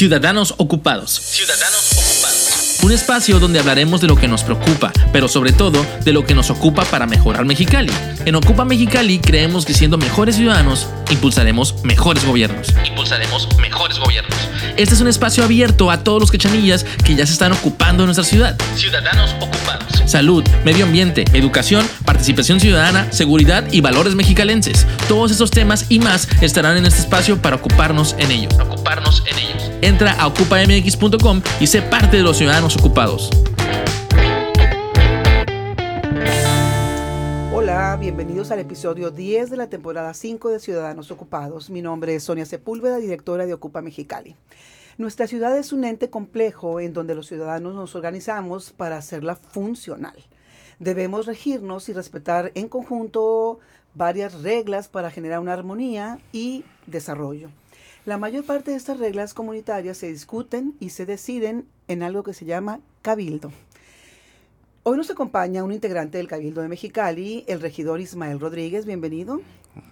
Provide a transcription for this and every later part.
Ciudadanos Ocupados. Ciudadanos Ocupados. Un espacio donde hablaremos de lo que nos preocupa, pero sobre todo de lo que nos ocupa para mejorar Mexicali. En Ocupa Mexicali creemos que siendo mejores ciudadanos, impulsaremos mejores gobiernos. Impulsaremos mejores gobiernos. Este es un espacio abierto a todos los quechanillas que ya se están ocupando de nuestra ciudad. Ciudadanos Ocupados. Salud, medio ambiente, educación, participación ciudadana, seguridad y valores mexicalenses. Todos esos temas y más estarán en este espacio para ocuparnos en ellos. Ocuparnos en ellos. Entra a ocupamx.com y sé parte de los ciudadanos ocupados. Hola, bienvenidos al episodio 10 de la temporada 5 de Ciudadanos Ocupados. Mi nombre es Sonia Sepúlveda, directora de Ocupa Mexicali. Nuestra ciudad es un ente complejo en donde los ciudadanos nos organizamos para hacerla funcional. Debemos regirnos y respetar en conjunto varias reglas para generar una armonía y desarrollo. La mayor parte de estas reglas comunitarias se discuten y se deciden en algo que se llama cabildo. Hoy nos acompaña un integrante del Cabildo de Mexicali, el regidor Ismael Rodríguez. Bienvenido.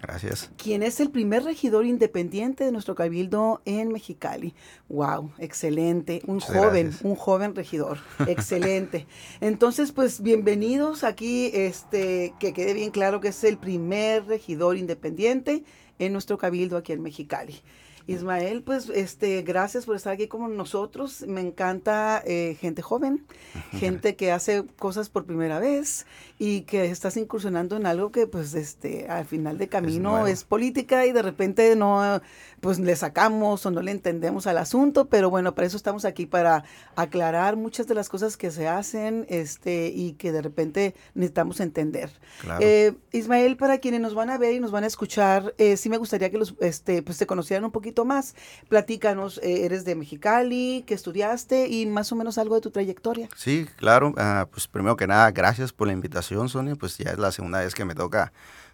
Gracias. Quien es el primer regidor independiente de nuestro Cabildo en Mexicali. Wow, excelente. Un Muchas joven, gracias. un joven regidor. Excelente. Entonces, pues bienvenidos aquí. Este, que quede bien claro que es el primer regidor independiente en nuestro Cabildo aquí en Mexicali. Ismael, pues este, gracias por estar aquí con nosotros. Me encanta eh, gente joven, gente que hace cosas por primera vez y que estás incursionando en algo que pues este al final de camino es, política y de repente no pues le sacamos o no le entendemos al asunto, pero bueno, para eso estamos aquí para aclarar muchas de las cosas que se hacen este y que de repente necesitamos entender. Claro. Eh, Ismael, para quienes nos van a ver y nos van a escuchar, eh, sí me gustaría que los, este, pues te conocieran un poquito más. Platícanos, eh, eres de Mexicali, que estudiaste y más o menos algo de tu trayectoria. Sí, claro. ah, pues primero que nada, gracias por la invitación, Sonia. Pues ya es la segunda vez que me toca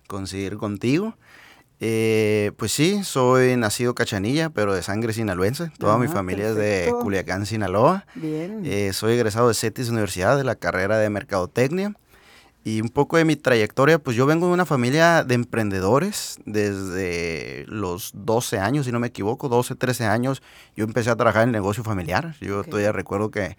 coincidir contigo. Eh, pues sí, soy nacido cachanilla, pero de sangre sinaloense. Toda mi Ah, familia es de. Culiacán, Sinaloa. Bien. Eh, soy egresado de CETIS Universidad de la carrera de Mercadotecnia. Y un poco de mi trayectoria, pues yo vengo de una familia de emprendedores desde los 12 años, si no me equivoco, 12, 13 años. Yo empecé a trabajar en el negocio familiar. Yo todavía recuerdo que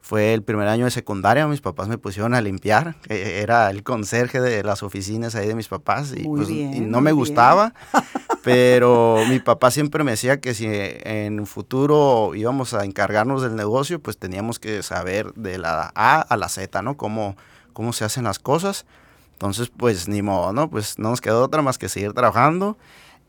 fue el primer año de secundaria, mis papás me pusieron a limpiar. Era el conserje de las oficinas ahí de mis papás y, pues, y no me gustaba. Pero mi papá siempre me decía que si en un futuro íbamos a encargarnos del negocio, pues teníamos que saber de la A a la Z, ¿no? Cómo, cómo se hacen las cosas. Entonces, pues ni modo, ¿no? Pues no nos quedó otra más que seguir trabajando.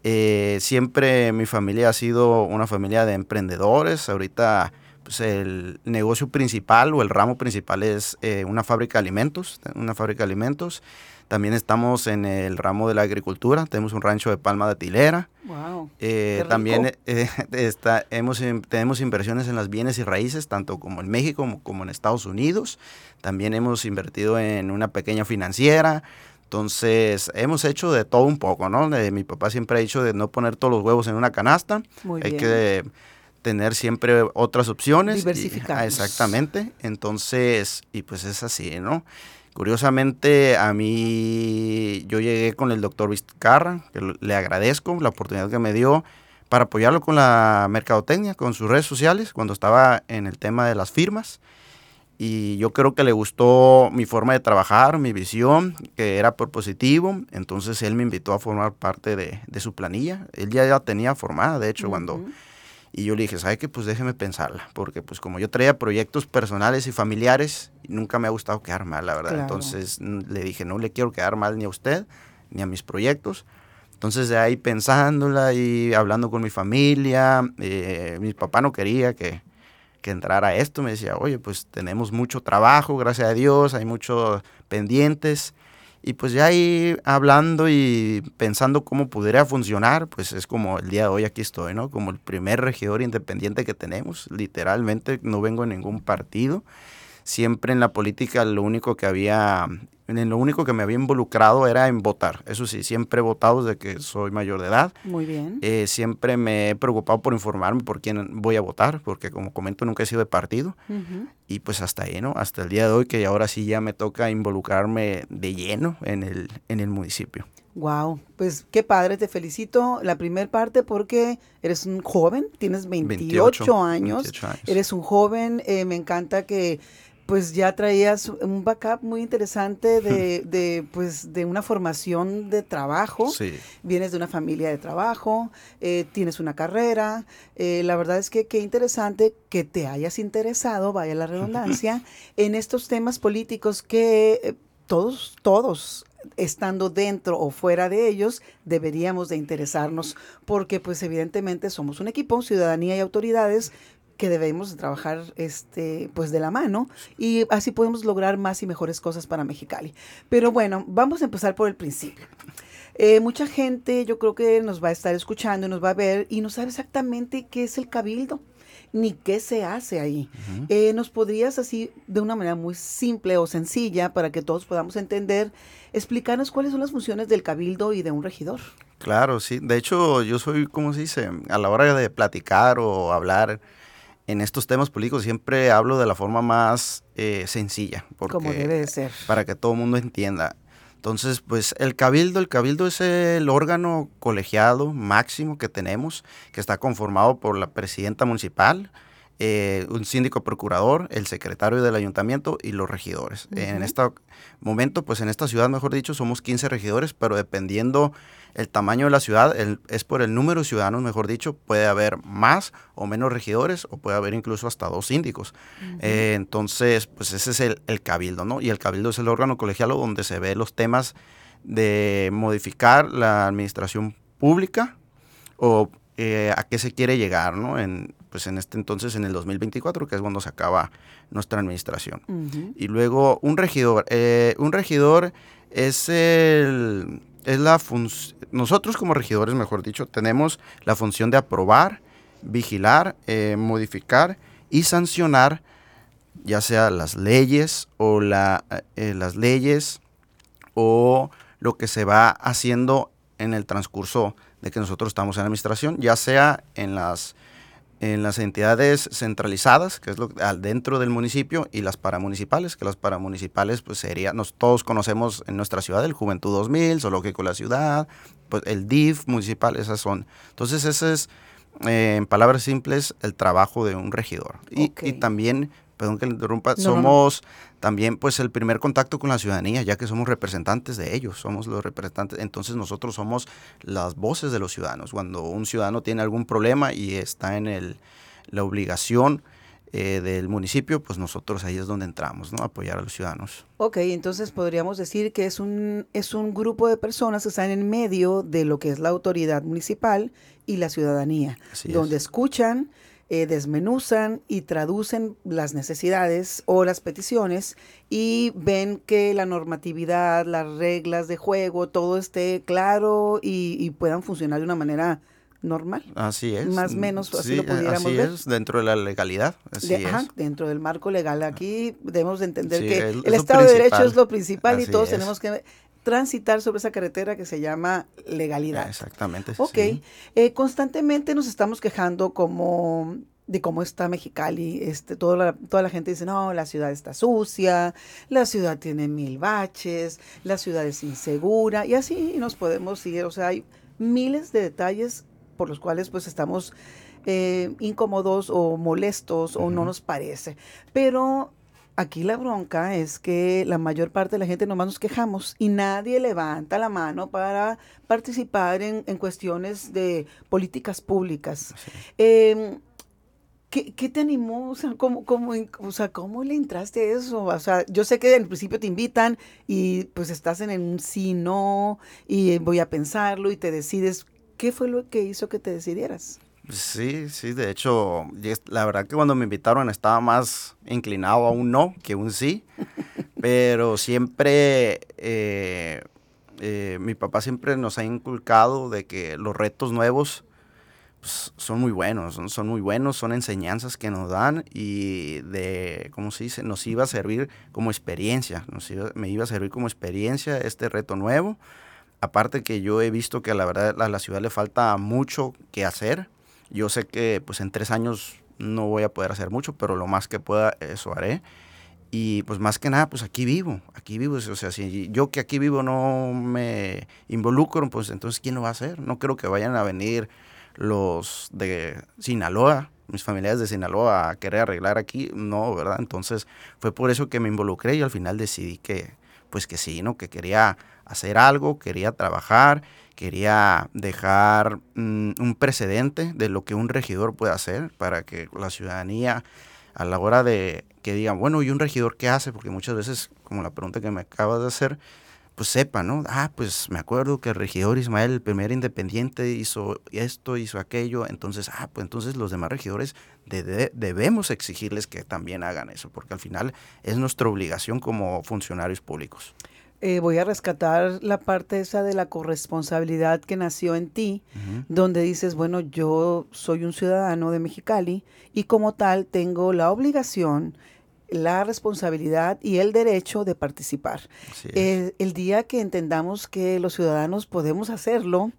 Eh, siempre mi familia ha sido una familia de emprendedores. Ahorita, pues el negocio principal o el ramo principal es eh, una fábrica de alimentos, una fábrica de alimentos. También estamos en el ramo de la agricultura. Tenemos un rancho de palma de tilera. wow. Eh, también eh, está, hemos, tenemos inversiones en las bienes y raíces, tanto como en México como, como en Estados Unidos. También hemos invertido en una pequeña financiera. Entonces, hemos hecho de todo un poco, ¿no? De- mi papá siempre ha dicho de no poner todos los huevos en una canasta. Muy Hay bien. que tener siempre otras opciones. ah, exactamente. Entonces, y pues es así, ¿no? Curiosamente, a mí yo llegué con el doctor Vizcarra, que le agradezco la oportunidad que me dio para apoyarlo con la mercadotecnia, con sus redes sociales, cuando estaba en el tema de las firmas. Y yo creo que le gustó mi forma de trabajar, mi visión, que era propositivo. Entonces él me invitó a formar parte de, de su planilla. Él ya la tenía formada, de hecho, cuando... Y yo le dije, ¿sabe qué? Pues déjeme pensarla. Porque pues como yo traía proyectos personales y familiares, nunca me ha gustado quedar mal, la verdad. Claro. Entonces le dije, no le quiero quedar mal ni a usted, ni a mis proyectos. Entonces de ahí pensándola y hablando con mi familia, eh, mi papá no quería que, que entrara esto. Me decía, oye, pues tenemos mucho trabajo, gracias a Dios, hay muchos pendientes. Y pues ya ahí hablando y pensando cómo pudiera funcionar, pues es como el día de hoy aquí estoy, ¿no? Como el primer regidor independiente que tenemos. Literalmente no vengo en ningún partido. Siempre en la política lo único que había en lo único que me había involucrado era en votar. Eso sí, siempre he votado desde que soy mayor de edad. Muy bien. Eh, siempre me he preocupado por informarme por quién voy a votar, porque como comento, nunca he sido de partido. Y pues hasta ahí, ¿no? Hasta el día de hoy, que ahora sí ya me toca involucrarme de lleno en el, en el municipio. Wow, pues qué padre, te felicito. La primera parte porque eres un joven, tienes 28, años, eres un joven, eh, me encanta que pues ya traías un backup muy interesante de, de, pues, de una formación de trabajo. Sí. Vienes de una familia de trabajo, eh, tienes una carrera. Eh, la verdad es que qué interesante que te hayas interesado, vaya la redundancia, en estos temas políticos que eh, todos, todos estando dentro o fuera de ellos, deberíamos de interesarnos porque pues evidentemente somos un equipo, ciudadanía y autoridades que debemos trabajar este pues de la mano y así podemos lograr más y mejores cosas para Mexicali. Pero bueno, vamos a empezar por el principio. Eh, mucha gente yo creo que nos va a estar escuchando y nos va a ver y no sabe exactamente qué es el cabildo ni qué se hace ahí. Eh, ¿Nos podrías así, de una manera muy simple o sencilla, para que todos podamos entender, explicarnos cuáles son las funciones del cabildo y de un regidor? Claro, sí. De hecho, yo soy, ¿cómo se dice? A la hora de platicar o hablar en estos temas políticos siempre hablo de la forma más eh, sencilla. Porque, Como debe ser. Para que todo el mundo entienda. Entonces, pues el cabildo, el cabildo es el órgano colegiado máximo que tenemos, que está conformado por la presidenta municipal, eh, un síndico procurador, el secretario del ayuntamiento y los regidores. En este momento, pues en esta ciudad, mejor dicho, somos 15 regidores, pero dependiendo el tamaño de la ciudad, es por el número de ciudadanos, mejor dicho, puede haber más o menos regidores o puede haber incluso hasta dos síndicos. Eh, entonces, pues ese es el, el, cabildo, ¿no? Y el cabildo es el órgano colegial donde se ve los temas de modificar la administración pública o eh, a qué se quiere llegar, ¿no? En, pues en este entonces, en el 2024, que es cuando se acaba nuestra administración. Y luego un regidor. Eh, un regidor es el... Es la nosotros como regidores, mejor dicho, tenemos la función de aprobar, vigilar, eh, modificar y sancionar ya sea las leyes o la, las leyes o lo que se va haciendo en el transcurso de que nosotros estamos en administración, ya sea en las, en las entidades centralizadas, que es lo dentro del municipio, y las paramunicipales, que las paramunicipales pues sería, nos, todos conocemos en nuestra ciudad el Juventud 2000, Zoológico la Ciudad, pues el DIF municipal, esas son. Entonces ese es, eh, en palabras simples, el trabajo de un regidor. Y, y también perdón que le interrumpa, somos también pues el primer contacto con la ciudadanía, ya que somos representantes de ellos, somos los representantes, entonces nosotros somos las voces de los ciudadanos. Cuando un ciudadano tiene algún problema y está en el, la obligación eh, del municipio, pues nosotros ahí es donde entramos, ¿no? Apoyar a los ciudadanos. Ok, entonces podríamos decir que es un, es un grupo de personas que están en medio de lo que es la autoridad municipal y la ciudadanía, donde escuchan, eh, desmenuzan y traducen las necesidades o las peticiones y ven que la normatividad, las reglas de juego, todo esté claro y, puedan funcionar de una manera normal. Así es. Más o menos así lo pudiéramos así ver. es, dentro de la legalidad. Así es. dentro del marco legal. Aquí debemos de entender que el Estado de Derecho es lo principal y todos tenemos que transitar sobre esa carretera que se llama legalidad. Exactamente. Ok. Eh, constantemente nos estamos quejando como de cómo está Mexicali. Este, toda, la, toda la gente dice, no, la ciudad está sucia, la ciudad tiene mil baches, la ciudad es insegura, y así nos podemos ir. O sea, hay miles de detalles por los cuales pues estamos eh, incómodos o molestos o no nos parece. Pero Aquí la bronca es que la mayor parte de la gente nomás nos quejamos y nadie levanta la mano para participar en, cuestiones de políticas públicas. Em, ¿Qué, te animó? O sea, ¿cómo, cómo, o sea, ¿cómo le entraste a eso? O sea, yo sé que en principio te invitan y pues estás en un sí, no, y voy a pensarlo y te decides. ¿Qué fue lo que hizo que te decidieras? Sí, sí, de hecho, la verdad que cuando me invitaron estaba más inclinado a un no que un sí, pero siempre, eh, eh, mi papá siempre nos ha inculcado de que los retos nuevos, pues, son muy buenos, son, muy buenos, son enseñanzas que nos dan y de, ¿cómo se dice? Nos iba a servir como experiencia, nos me iba a servir como experiencia este reto nuevo. Aparte que yo he visto que la verdad a la ciudad le falta mucho que hacer. Yo sé que pues en tres años no voy a poder hacer mucho, pero lo más que pueda eso haré. Y pues más que nada, pues aquí vivo, aquí vivo. O sea, si yo que aquí vivo no me involucro, pues entonces ¿quién lo va a hacer? No creo que vayan a venir los de Sinaloa, mis familiares de Sinaloa a querer arreglar aquí, no, ¿verdad? Entonces fue por eso que me involucré y al final decidí que, pues que sí, ¿no? Que quería hacer algo, quería trabajar, quería dejar mm, un precedente de lo que un regidor puede hacer para que la ciudadanía a la hora de que digan, bueno, ¿y un regidor qué hace? Porque muchas veces, como la pregunta que me acabas de hacer, pues sepa, ¿no? Ah, pues me acuerdo que el regidor Ismael, el primer independiente, hizo esto, hizo aquello, entonces, ah, pues entonces los demás regidores debemos exigirles que también hagan eso, porque al final es nuestra obligación como funcionarios públicos. Eh, voy a rescatar la parte esa de la corresponsabilidad que nació en ti, donde dices, bueno, yo soy un ciudadano de Mexicali y como tal tengo la obligación, la responsabilidad y el derecho de participar. Eh, el día que entendamos que los ciudadanos podemos hacerlo,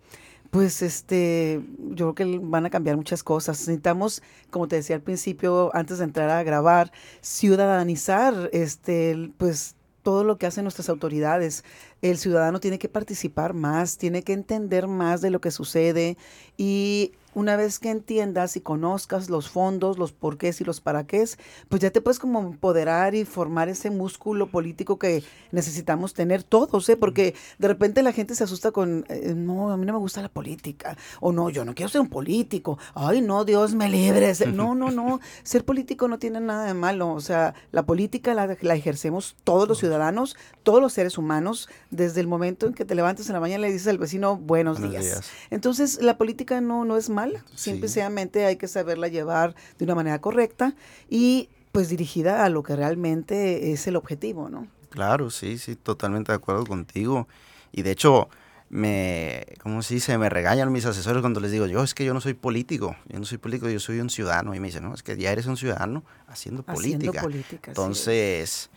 pues este, yo creo que van a cambiar muchas cosas. Necesitamos, como te decía al principio, antes de entrar a grabar, ciudadanizar, este, pues todo lo que hacen nuestras autoridades. El ciudadano tiene que participar más, tiene que entender más de lo que sucede y una vez que entiendas y conozcas los fondos, los porqués y los para qué, pues ya te puedes como empoderar y formar ese músculo político que necesitamos tener todos, ¿eh? Porque de repente la gente se asusta con, eh, no, a mí no me gusta la política, o no, yo no quiero ser un político, ay, no, Dios me libre. No, no, no, ser político no tiene nada de malo, o sea, la política la, la ejercemos todos los ciudadanos, todos los seres humanos, desde el momento en que te levantas en la mañana y le dices al vecino, buenos, días. Entonces, la política no, no es malo Simplemente hay que saberla llevar de una manera correcta y pues dirigida a lo que realmente es el objetivo, ¿no? Claro, sí, sí, totalmente de acuerdo contigo. Y de hecho, me, ¿cómo se dice? Me regañan mis asesores cuando les digo, yo es que yo no soy político, yo no soy político, yo soy un ciudadano. Y me dicen, no, es que ya eres un ciudadano haciendo política. Haciendo política Entonces,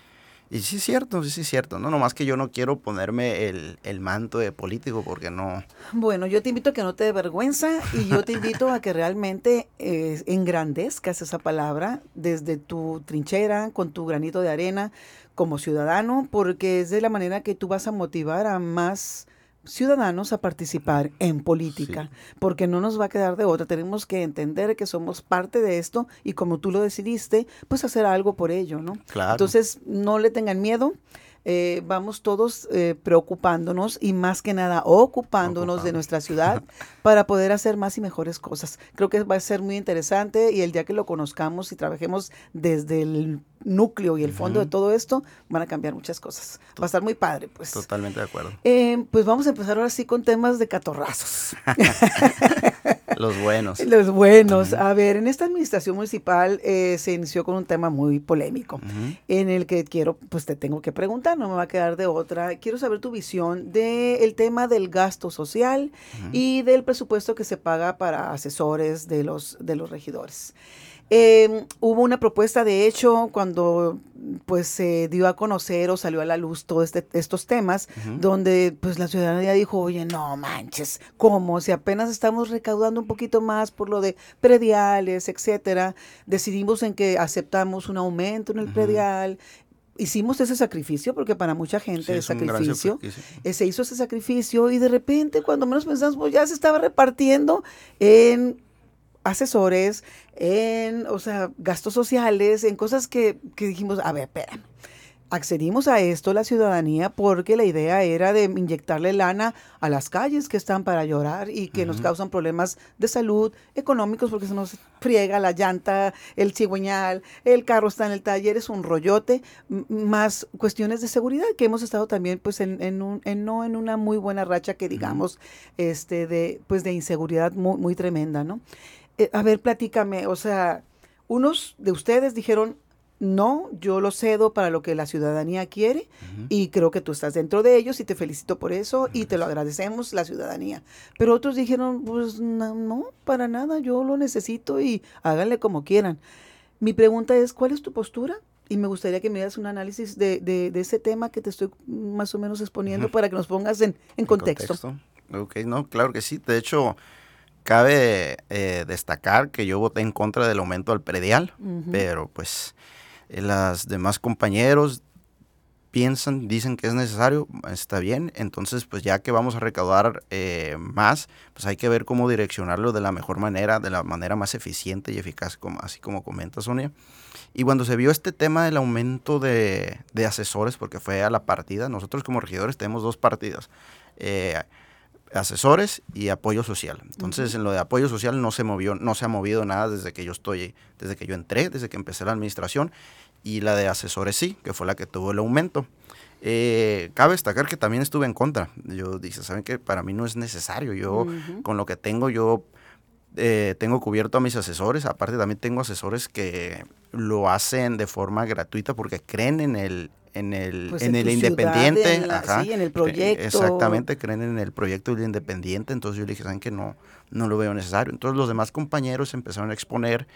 y sí es cierto, sí es cierto, ¿no? Nomás que yo no quiero ponerme el, el, manto de político porque no... Bueno, yo te invito a que no te dé vergüenza y yo te invito a que realmente eh, engrandezcas esa palabra desde tu trinchera, con tu granito de arena como ciudadano, porque es de la manera que tú vas a motivar a más ciudadanos a participar en política, porque no nos va a quedar de otra. Tenemos que entender que somos parte de esto y como tú lo decidiste, pues hacer algo por ello, ¿no? Claro. Entonces, no le tengan miedo. Eh, vamos todos eh, preocupándonos y más que nada ocupándonos de nuestra ciudad para poder hacer más y mejores cosas. Creo que va a ser muy interesante y el día que lo conozcamos y trabajemos desde el núcleo y el fondo de todo esto, van a cambiar muchas cosas. Va a estar muy padre, pues. Totalmente de acuerdo. Eh, pues vamos a empezar ahora sí con temas de catorrazos. Los buenos. Los buenos. A ver, en esta administración municipal eh, se inició con un tema muy polémico, en el que quiero, pues te tengo que preguntar, no me va a quedar de otra. Quiero saber tu visión del tema del gasto social y del presupuesto que se paga para asesores de los, de los regidores. Eh, hubo una propuesta, de hecho, cuando pues se dio a conocer o salió a la luz todos este, estos temas, donde pues la ciudadanía dijo, oye, no manches, ¿cómo? Si apenas estamos recaudando un poquito más por lo de prediales, etcétera, decidimos en que aceptamos un aumento en el predial, hicimos ese sacrificio, porque para mucha gente es sacrificio, eh, se hizo ese sacrificio y de repente, cuando menos pensamos, pues ya se estaba repartiendo en asesores, en, o sea, gastos sociales, en cosas que, que dijimos, a ver, espera, accedimos a esto la ciudadanía porque la idea era de inyectarle lana a las calles que están para llorar y que nos causan problemas de salud, económicos, porque se nos friega la llanta, el cigüeñal, el carro está en el taller, es un rollote, más cuestiones de seguridad que hemos estado también pues en, en, un, en no en una muy buena racha que digamos, este, de, pues de inseguridad muy, muy tremenda, ¿no? Eh, a ver, platícame, o sea, unos de ustedes dijeron, no, yo lo cedo para lo que la ciudadanía quiere y creo que tú estás dentro de ellos y te felicito por eso y te lo agradecemos la ciudadanía. Pero otros dijeron, pues no, para nada, yo lo necesito y háganle como quieran. Mi pregunta es, ¿cuál es tu postura? Y me gustaría que me hagas un análisis de, de, ese tema que te estoy más o menos exponiendo para que nos pongas en, contexto. Ok, no, claro que sí. De hecho, cabe eh, destacar que yo voté en contra del aumento al predial, pero pues eh, las demás compañeros piensan, dicen que es necesario, está bien, entonces pues ya que vamos a recaudar eh, más, pues hay que ver cómo direccionarlo de la mejor manera, de la manera más eficiente y eficaz, como, así como comenta Sonia. Y cuando se vio este tema del aumento de, asesores, porque fue a la partida, nosotros como regidores tenemos dos partidas. Eh, asesores y apoyo social. Entonces, en lo de apoyo social no se movió, no se ha movido nada desde que yo estoy, desde que yo entré, desde que empecé la administración y la de asesores sí, que fue la que tuvo el aumento. Eh, cabe destacar que también estuve en contra. Yo dije, ¿saben qué? Para mí no es necesario. Yo, con lo que tengo, yo eh, tengo cubierto a mis asesores. Aparte, también tengo asesores que lo hacen de forma gratuita porque creen en el, en el, pues en, el independiente. En en el proyecto. Exactamente, creen en el proyecto del independiente. Entonces yo le dije, ¿saben que no, no lo veo necesario? Entonces los demás compañeros empezaron a exponer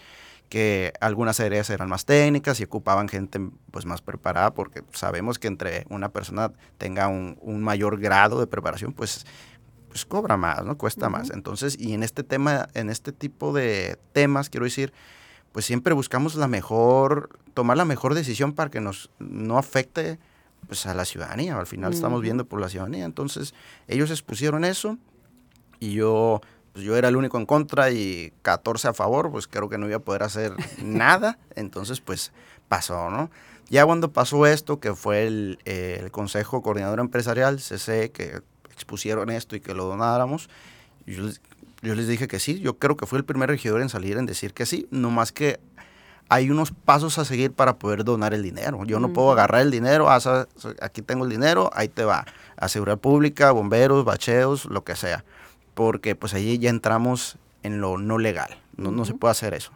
que algunas áreas eran más técnicas y ocupaban gente pues más preparada porque sabemos que entre una persona tenga un, mayor grado de preparación pues pues cobra más, ¿no? Cuesta más. Entonces, y en este tema, en este tipo de temas, quiero decir, pues siempre buscamos la mejor, tomar la mejor decisión para que nos no afecte pues a la ciudadanía. Al final estamos viendo por la ciudadanía. Entonces, ellos expusieron eso y yo pues, yo era el único en contra y 14 a favor, pues creo que no iba a poder hacer nada. Entonces, pues pasó, ¿no? Ya cuando pasó esto, que fue el, Consejo Coordinador Empresarial, CC, que expusieron esto y que lo donáramos, yo, yo les dije que sí. Yo creo que fue el primer regidor en salir en decir que sí, no más que hay unos pasos a seguir para poder donar el dinero. Yo no puedo agarrar el dinero, ah, aquí tengo el dinero, ahí te va. Asegurar pública, bomberos, bacheos, lo que sea porque pues allí ya entramos en lo no legal, no, no se puede hacer eso.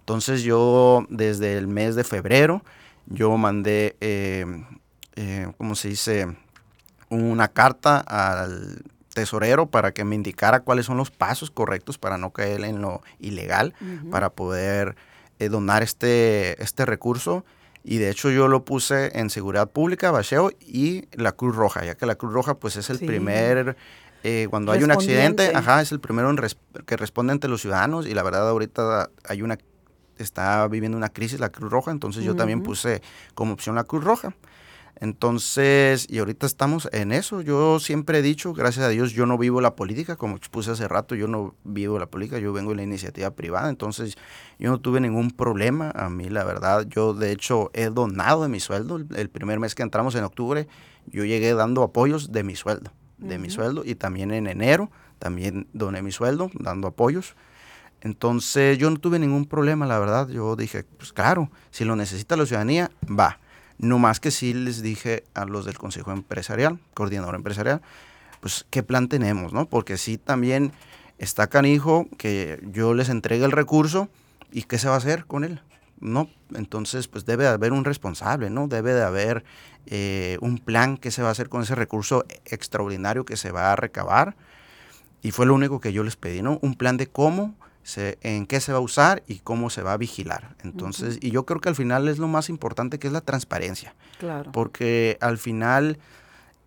Entonces yo desde el mes de febrero, yo mandé, eh, eh, ¿cómo se dice? Una carta al tesorero para que me indicara cuáles son los pasos correctos para no caer en lo ilegal, para poder eh, donar este, este recurso. Y de hecho yo lo puse en seguridad pública, bacheo y la Cruz Roja, ya que la Cruz Roja pues es el primer eh, cuando hay un accidente, ajá, es el primero en que responde ante los ciudadanos y la verdad ahorita hay una, está viviendo una crisis la Cruz Roja, entonces yo también puse como opción la Cruz Roja. Entonces, y ahorita estamos en eso. Yo siempre he dicho, gracias a Dios, yo no vivo la política, como expuse hace rato, yo no vivo la política, yo vengo de la iniciativa privada, entonces yo no tuve ningún problema. A mí, la verdad, yo de hecho he donado de mi sueldo. El primer mes que entramos en octubre, yo llegué dando apoyos de mi sueldo de mi sueldo y también en enero también doné mi sueldo dando apoyos. Entonces yo no tuve ningún problema, la verdad. Yo dije, pues claro, si lo necesita la ciudadanía, va. No más que sí les dije a los del Consejo Empresarial, coordinador empresarial, pues qué plan tenemos, ¿no? Porque sí también está canijo que yo les entregue el recurso y qué se va a hacer con él. No, entonces pues debe de haber un responsable, ¿no? Debe de haber eh, un plan que se va a hacer con ese recurso extraordinario que se va a recabar. Y fue lo único que yo les pedí, ¿no? Un plan de cómo, se, en qué se va a usar y cómo se va a vigilar. Entonces, y yo creo que al final es lo más importante que es la transparencia. Claro. Porque al final...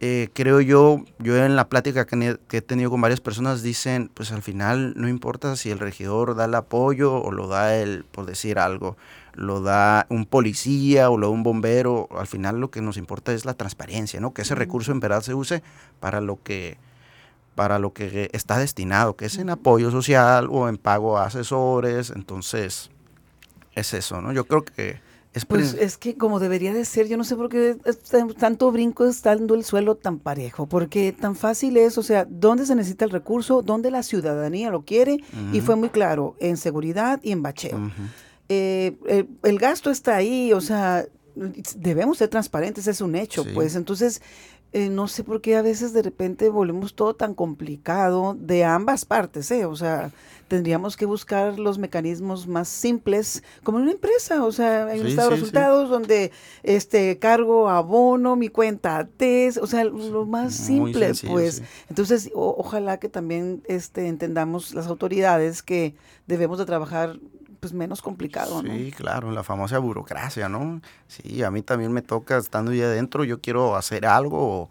Eh, creo yo, yo en la plática que, he tenido con varias personas dicen, pues al final no importa si el regidor da el apoyo o lo da el, por decir algo, lo da un policía o lo da un bombero, al final lo que nos importa es la transparencia, ¿no? Que ese recurso en verdad se use para lo que para lo que está destinado, que es en apoyo social o en pago a asesores, entonces es eso, ¿no? Yo creo que es pues es que como debería de ser, yo no sé por qué tanto brinco estando el suelo tan parejo, porque tan fácil es, o sea, ¿dónde se necesita el recurso? ¿Dónde la ciudadanía lo quiere? Y fue muy claro, en seguridad y en bacheo. Eh, el, gasto está ahí, o sea, debemos ser transparentes, es un hecho, pues entonces eh, no sé por qué a veces de repente volvemos todo tan complicado de ambas partes, ¿eh? O sea, tendríamos que buscar los mecanismos más simples, como en una empresa, o sea, hay un estado de resultados donde este cargo, abono, mi cuenta TES, o sea, lo más simple, pues. Entonces, ojalá que también este entendamos las autoridades que debemos de trabajar pues menos complicado, ¿no? Sí, claro, la famosa burocracia, ¿no? Sí, a mí también me toca estando ya adentro, yo quiero hacer algo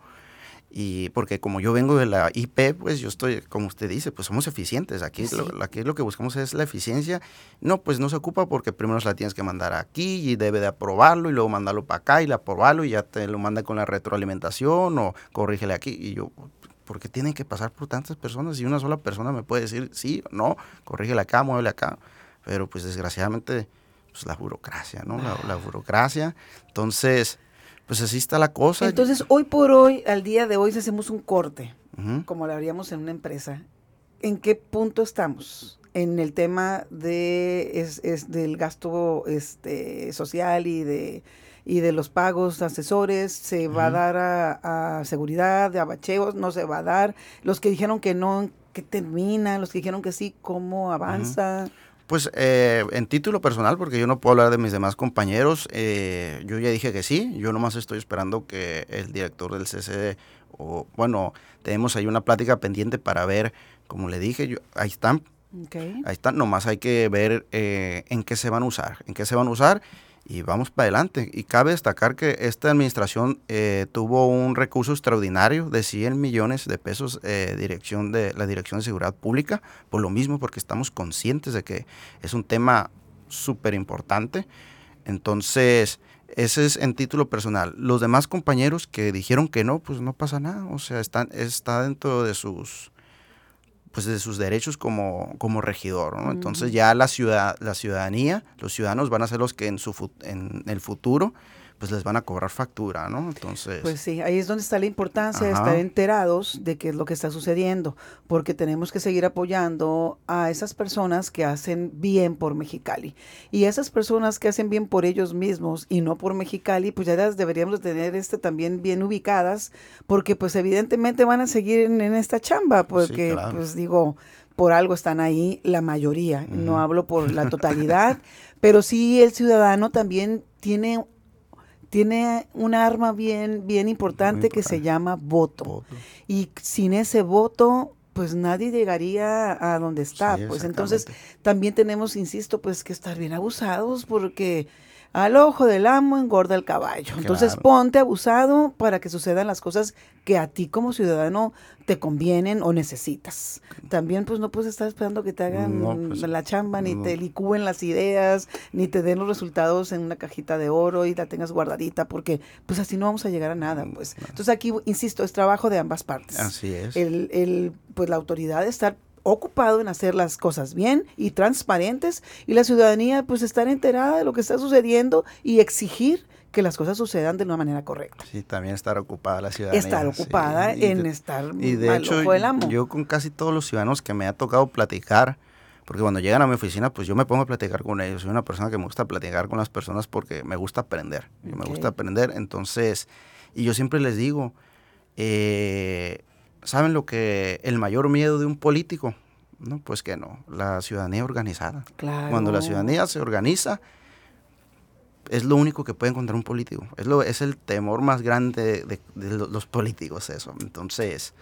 y porque como yo vengo de la IP, pues yo estoy, como usted dice, pues somos eficientes. Aquí, lo, aquí lo que buscamos es la eficiencia. No, pues no se ocupa porque primero la tienes que mandar aquí y debe de aprobarlo y luego mandarlo para acá y la aprobarlo y ya te lo manda con la retroalimentación o corrígele aquí. Y yo, porque tienen que pasar por tantas personas y una sola persona me puede decir sí o no, corrígele acá, muévele acá pero pues desgraciadamente, pues la burocracia, ¿no? La, burocracia. Entonces, pues así está la cosa. Entonces, hoy por hoy, al día de hoy, si hacemos un corte, como lo haríamos en una empresa, ¿en qué punto estamos? En el tema de, es, del gasto este, social y de, y de los pagos asesores, ¿se va a dar a, seguridad, de abacheos? ¿No se va a dar? Los que dijeron que no, ¿qué termina? Los que dijeron que sí, ¿cómo avanza? Pues eh, en título personal, porque yo no puedo hablar de mis demás compañeros, eh, yo ya dije que sí, yo nomás estoy esperando que el director del CCD, o bueno, tenemos ahí una plática pendiente para ver, como le dije, yo, ahí están, ahí están, nomás hay que ver eh, en qué se van a usar, en qué se van a usar y vamos para adelante. Y cabe destacar que esta administración eh, tuvo un recurso extraordinario de 100 millones de pesos eh, dirección de la Dirección de Seguridad Pública, por lo mismo, porque estamos conscientes de que es un tema súper importante. Entonces, ese es en título personal. Los demás compañeros que dijeron que no, pues no pasa nada. O sea, están, está dentro de sus pues de sus derechos como, como regidor. Entonces ya la, ciudad, la ciudadanía, los ciudadanos van a ser los que en, su, en el futuro pues les van a cobrar factura, ¿no? Entonces... Pues sí, ahí es donde está la importancia de estar enterados de qué es lo que está sucediendo, porque tenemos que seguir apoyando a esas personas que hacen bien por Mexicali. Y esas personas que hacen bien por ellos mismos y no por Mexicali, pues ya las deberíamos tener este también bien ubicadas, porque pues evidentemente van a seguir en, esta chamba, porque pues digo, por algo están ahí la mayoría, no hablo por la totalidad, pero sí el ciudadano también tiene tiene un arma bien, bien importante, que se llama voto. Y sin ese voto, pues nadie llegaría a donde está. pues entonces también tenemos, insisto, pues que estar bien abusados porque al ojo del amo engorda el caballo. Entonces ponte abusado para que sucedan las cosas que a ti como ciudadano te convienen o necesitas. También pues no puedes estar esperando que te hagan pues, la chamba, ni te licúen las ideas, ni te den los resultados en una cajita de oro y la tengas guardadita, porque pues así no vamos a llegar a nada. pues Entonces aquí, insisto, es trabajo de ambas partes. Así es. El, el, pues la autoridad estar ocupado en hacer las cosas bien y transparentes y la ciudadanía pues estar enterada de lo que está sucediendo y exigir que las cosas sucedan de una manera correcta. Sí, también estar ocupada la ciudadanía. Estar ocupada en estar Y de hecho, yo con casi todos los ciudadanos que me ha tocado platicar, porque cuando llegan a mi oficina, pues yo me pongo a platicar con ellos. Soy una persona que me gusta platicar con las personas porque me gusta aprender. Me gusta aprender. Entonces, y yo siempre les digo, eh, ¿Saben lo que el mayor miedo de un político? No, pues que no, la ciudadanía organizada. Cuando la ciudadanía se organiza, es lo único que puede encontrar un político. Es, lo, es el temor más grande de, los políticos, eso. Entonces...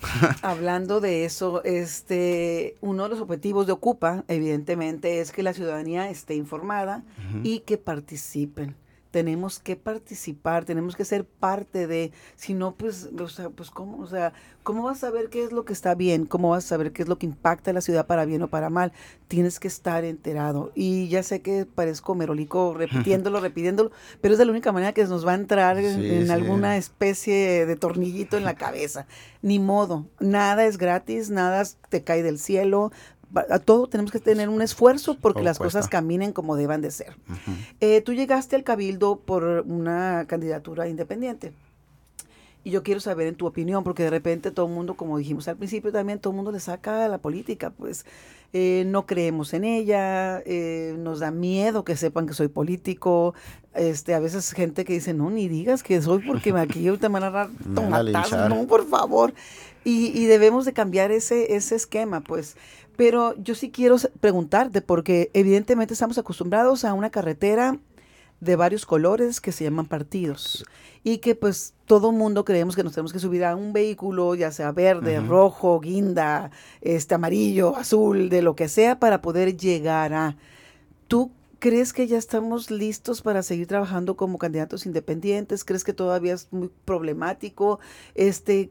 Hablando de eso, este, uno de los objetivos de Ocupa, evidentemente, es que la ciudadanía esté informada y que participen tenemos que participar, tenemos que ser parte de, si no, pues, o sea, pues cómo, o sea, ¿cómo vas a saber qué es lo que está bien? ¿Cómo vas a saber qué es lo que impacta a la ciudad para bien o para mal? Tienes que estar enterado. Y ya sé que parezco merolico repitiéndolo, repitiéndolo, pero es de la única manera que nos va a entrar en, alguna especie de tornillito en la cabeza. Ni modo, nada es gratis, nada te cae del cielo, a todo tenemos que tener un esfuerzo porque las cosas caminen como deban de ser. Eh, tú llegaste al cabildo por una candidatura independiente. Y yo quiero saber en tu opinión, porque de repente todo el mundo, como dijimos al principio también, todo el mundo le saca a la política, pues eh, no creemos en ella, eh, nos da miedo que sepan que soy político, este, a veces gente que dice, no, ni digas que soy porque aquí te van a dar tomatazos, no, por favor. Y, y, debemos de cambiar ese, ese esquema, pues. Pero yo sí quiero preguntarte, porque evidentemente estamos acostumbrados a una carretera de varios colores que se llaman partidos y que pues todo mundo creemos que nos tenemos que subir a un vehículo, ya sea verde, rojo, guinda, este amarillo, azul, de lo que sea para poder llegar a. ¿Tú crees que ya estamos listos para seguir trabajando como candidatos independientes? ¿Crees que todavía es muy problemático? Este,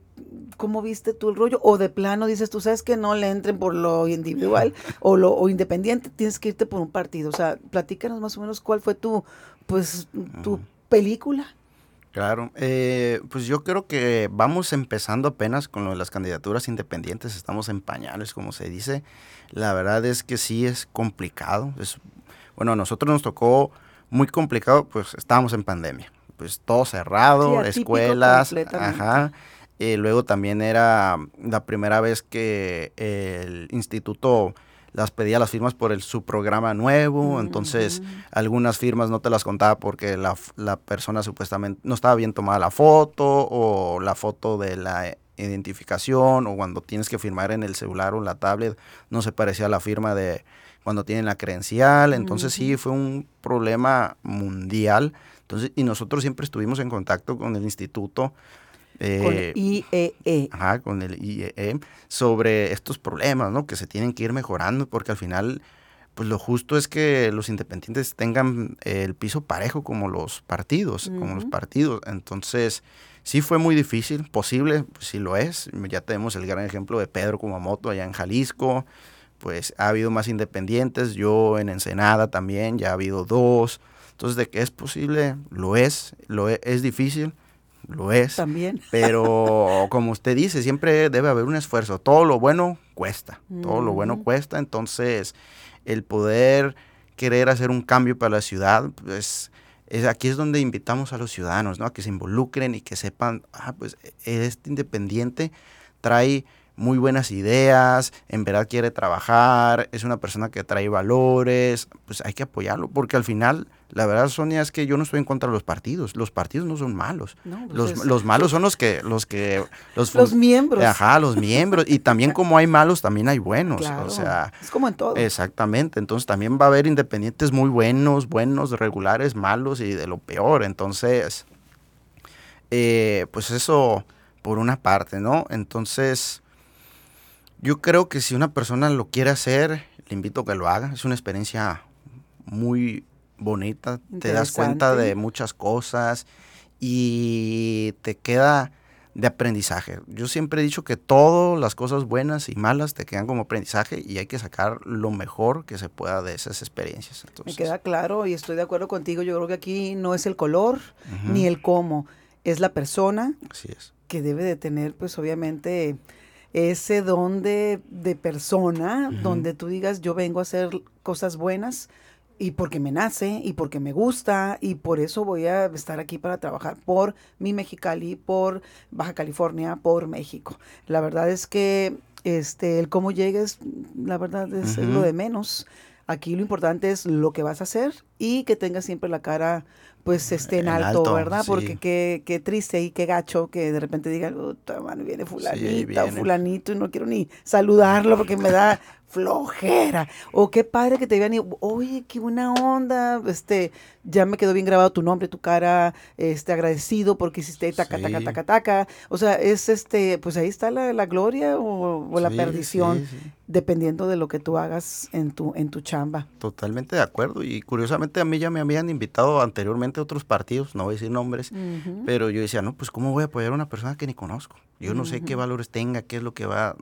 ¿cómo viste tú el rollo? O de plano dices, tú sabes que no le entren por lo individual o lo o independiente, tienes que irte por un partido. O sea, platícanos más o menos cuál fue tu pues tu película. Claro, eh, pues yo creo que vamos empezando apenas con lo de las candidaturas independientes, estamos en pañales, como se dice. La verdad es que sí es complicado. Es, bueno, a nosotros nos tocó muy complicado, pues estábamos en pandemia, pues todo cerrado, escuelas, ajá. Y luego también era la primera vez que el instituto las pedía las firmas por el, su programa nuevo, entonces algunas firmas no te las contaba porque la, la, persona supuestamente no estaba bien tomada la foto o la foto de la identificación o cuando tienes que firmar en el celular o la tablet no se parecía a la firma de cuando tienen la credencial, entonces sí fue un problema mundial. Entonces, y nosotros siempre estuvimos en contacto con el instituto con el IEE. Eh, e. Ajá, con el IEE, sobre estos problemas, ¿no? Que se tienen que ir mejorando porque al final, pues lo justo es que los independientes tengan el piso parejo como los partidos, como los partidos. Entonces, sí fue muy difícil, posible, pues sí lo es. Ya tenemos el gran ejemplo de Pedro Kumamoto allá en Jalisco, pues ha habido más independientes, yo en Ensenada también, ya ha habido dos. Entonces, de que es posible, lo es, lo es, es difícil, lo es. También. Pero como usted dice, siempre debe haber un esfuerzo. Todo lo bueno cuesta, todo lo bueno cuesta. Entonces, el poder querer hacer un cambio para la ciudad, pues es, aquí es donde invitamos a los ciudadanos, ¿no? A que se involucren y que sepan, ah, pues este independiente trae muy buenas ideas, en verdad quiere trabajar, es una persona que trae valores, pues hay que apoyarlo, porque al final, la verdad, Sonia, es que yo no estoy en contra de los partidos, los partidos no son malos, pues los, malos son los que, los que, los, miembros. Ajá, los miembros, y también como hay malos, también hay buenos, o sea. Es como en todo. Exactamente, entonces también va a haber independientes muy buenos, buenos, regulares, malos y de lo peor, entonces, eh, pues eso por una parte, ¿no? Entonces yo creo que si una persona lo quiere hacer, le invito a que lo haga. Es una experiencia muy bonita. Te das cuenta de muchas cosas y te queda de aprendizaje. Yo siempre he dicho que todas las cosas buenas y malas te quedan como aprendizaje y hay que sacar lo mejor que se pueda de esas experiencias. Me queda claro y estoy de acuerdo contigo. Yo creo que aquí no es el color ni el cómo, es la persona Así es. que debe de tener, pues obviamente ese don de, persona, donde tú digas, yo vengo a hacer cosas buenas y porque me nace y porque me gusta y por eso voy a estar aquí para trabajar por mi Mexicali, por Baja California, por México. La verdad es que este el cómo llegues, la verdad es, es lo de menos. Aquí lo importante es lo que vas a hacer y que tengas siempre la cara pues esté en, alto, ¿verdad? Porque qué, qué, triste y qué gacho que de repente digan, mano, viene fulanita o fulanito y no quiero ni saludarlo porque me da flojera. O qué padre que te vean y, oye, qué buena onda, este, ya me quedó bien grabado tu nombre, tu cara, este, agradecido porque hiciste taca, taca, taca, taca. O sea, es este, pues ahí está la, la gloria o, la perdición, dependiendo de lo que tú hagas en tu, en tu chamba. Totalmente de acuerdo. Y curiosamente a mí ya me habían invitado anteriormente otros partidos, no voy a decir nombres, pero yo decía, no, pues ¿cómo voy a apoyar a una persona que ni conozco? Yo no sé qué valores tenga, qué es lo que va.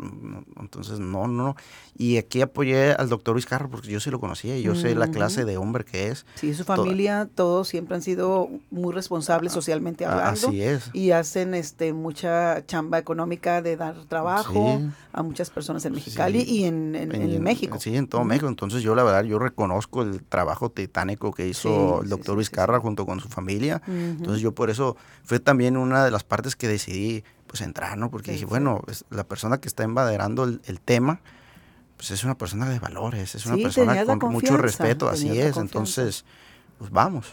Entonces, no, no. Y aquí apoyé al doctor Luis Carro porque yo sí lo conocía y yo sé la clase de hombre que es. Sí, su familia, todos siempre han sido muy responsables socialmente hablando. Así es. Y hacen este mucha chamba económica de dar trabajo a muchas personas en Mexicali y en, en, México. Sí, en todo México. Entonces yo la verdad, yo reconozco el trabajo titánico que hizo el doctor Luis Carra junto con su familia. Entonces yo por eso fue también una de las partes que decidí pues entrar, ¿no? Porque dije, bueno, la persona que está embaderando el, el tema, pues es una persona de valores, es una persona con mucho respeto, así es, entonces, pues vamos.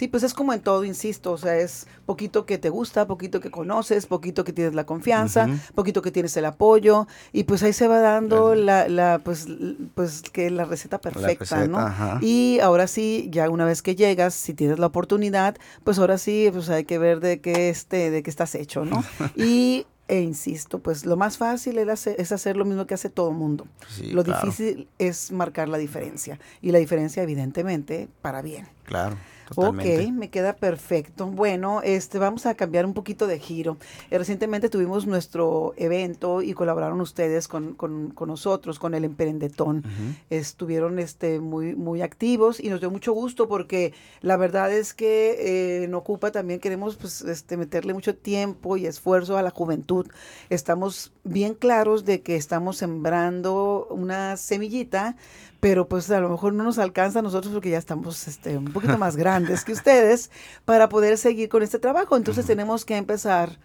Sí, pues es como en todo, insisto, o sea, es poquito que te gusta, poquito que conoces, poquito que tienes la confianza, poquito que tienes el apoyo, y pues ahí se va dando la, la pues, pues que la receta perfecta, ¿no? Y ahora sí, ya una vez que llegas, si tienes la oportunidad, pues ahora sí, pues hay que ver de qué este, de qué estás hecho, ¿no? y e insisto, pues lo más fácil es hacer, lo mismo que hace todo el mundo. lo difícil es marcar la diferencia. Y la diferencia, evidentemente, para bien. Claro. Ok, me queda perfecto. Bueno, este, vamos a cambiar un poquito de giro. Eh, recientemente tuvimos nuestro evento y colaboraron ustedes con, con, con nosotros, con el Emprendetón. Estuvieron este, muy, muy activos y nos dio mucho gusto porque la verdad es que eh, en Ocupa también queremos pues, este, meterle mucho tiempo y esfuerzo a la juventud. Estamos bien claros de que estamos sembrando una semillita pero pues a lo mejor no nos alcanza a nosotros porque ya estamos este, un poquito más grandes que ustedes para poder seguir con este trabajo. Entonces tenemos que empezar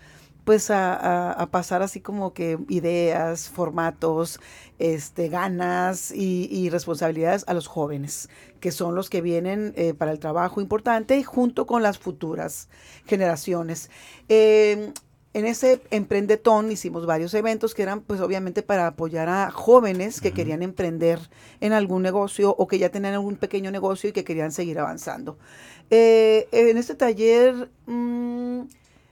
pues a, pasar así como que ideas, formatos, este, ganas y, responsabilidades a los jóvenes, que son los que vienen eh, para el trabajo importante junto con las futuras generaciones. Eh, en ese emprendetón hicimos varios eventos que eran pues obviamente para apoyar a jóvenes que querían emprender en algún negocio o que ya tenían algún pequeño negocio y que querían seguir avanzando. Eh, en este taller mm,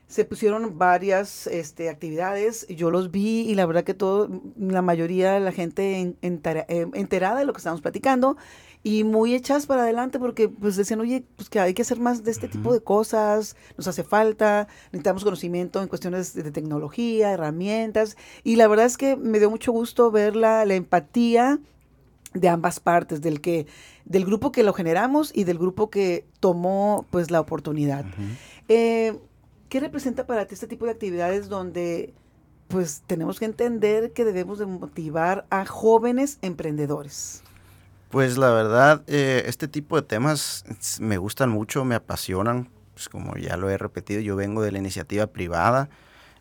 se pusieron varias este, actividades, yo los vi y la verdad que todo, la mayoría de la gente eh, enterada de lo que estamos platicando y muy hechas para adelante porque pues decían, oye, pues que hay que hacer más de este tipo de cosas, nos hace falta, necesitamos conocimiento en cuestiones de, tecnología, herramientas, y la verdad es que me dio mucho gusto ver la, empatía de ambas partes, del que, del grupo que lo generamos y del grupo que tomó pues la oportunidad. Eh, ¿Qué representa para ti este tipo de actividades donde pues tenemos que entender que debemos de motivar a jóvenes emprendedores? Pues la verdad, eh, este tipo de temas me gustan mucho, me apasionan. Pues como ya lo he repetido, yo vengo de la iniciativa privada.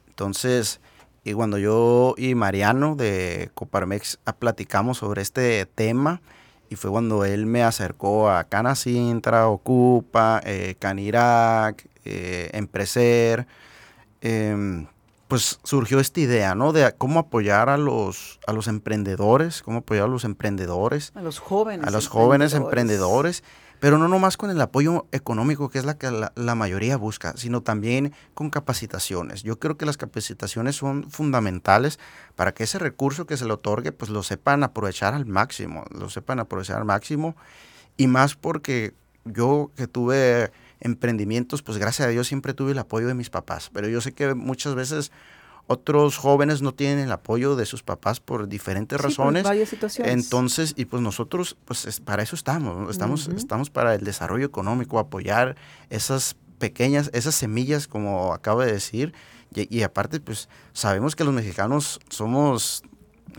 Entonces, y cuando yo y Mariano de Coparmex platicamos sobre este tema, y fue cuando él me acercó a Canacintra, Ocupa, eh, Canirac, eh, Empreser, em, pues surgió esta idea, ¿no? De cómo apoyar a los, a los emprendedores, cómo apoyar a los emprendedores. A los jóvenes. A los jóvenes emprendedores, pero no nomás con el apoyo económico, que es la que la, mayoría busca, sino también con capacitaciones. Yo creo que las capacitaciones son fundamentales para que ese recurso que se le otorgue, pues lo sepan aprovechar al máximo, lo sepan aprovechar al máximo, y más porque yo que tuve emprendimientos, pues gracias a Dios siempre tuve el apoyo de mis papás, pero yo sé que muchas veces otros jóvenes no tienen el apoyo de sus papás por diferentes razones. varias situaciones. Entonces, y pues nosotros, pues para eso estamos, estamos, estamos para el desarrollo económico, apoyar esas pequeñas, esas semillas, como acabo de decir, y, aparte, pues sabemos que los mexicanos somos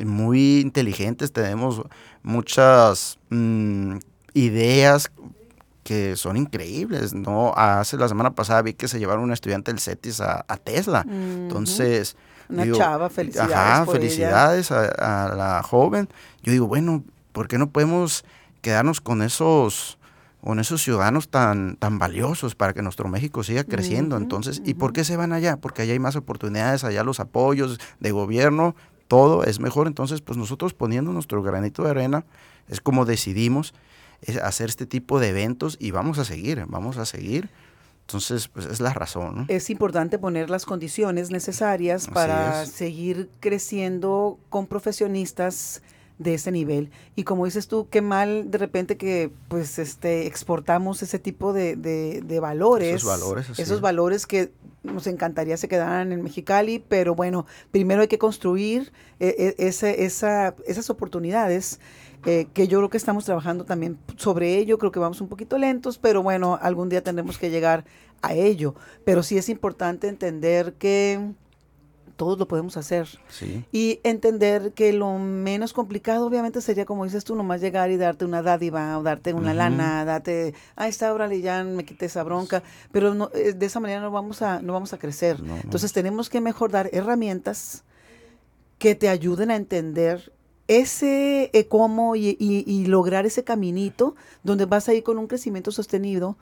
muy inteligentes, tenemos muchas mm, ideas que son increíbles, ¿no? Hace la semana pasada vi que se llevaron un estudiante del CETIS a, Tesla. Entonces... Una chava, felicidades. Ajá, felicidades a, la joven. Yo digo, bueno, ¿por qué no podemos quedarnos con esos con esos ciudadanos tan, tan valiosos para que nuestro México siga creciendo. Entonces, ¿y por qué se van allá? Porque allá hay más oportunidades, allá los apoyos de gobierno, todo es mejor. Entonces, pues nosotros poniendo nuestro granito de arena, es como decidimos hacer este tipo de eventos y vamos a seguir, vamos a seguir. Entonces, pues es la razón. Es importante poner las condiciones necesarias para seguir creciendo con profesionistas de ese nivel. Y como dices tú, qué mal de repente que pues este exportamos ese tipo de, de, valores. Esos valores. Esos valores que nos encantaría se quedaran en Mexicali, pero bueno, primero hay que construir eh, eh, esa, esas oportunidades. Eh, que yo creo que estamos trabajando también sobre ello, creo que vamos un poquito lentos, pero bueno, algún día tendremos que llegar a ello. Pero sí es importante entender que todos lo podemos hacer. Y entender que lo menos complicado, obviamente, sería, como dices tú, nomás llegar y darte una dádiva o darte una lana, darte, ahí está, órale, ya me quité esa bronca. Pero no, eh, de esa manera no vamos a, no vamos a crecer. Entonces tenemos que mejor dar herramientas que te ayuden a entender ese eh, cómo y, y, lograr ese caminito donde vas a ir con un crecimiento sostenido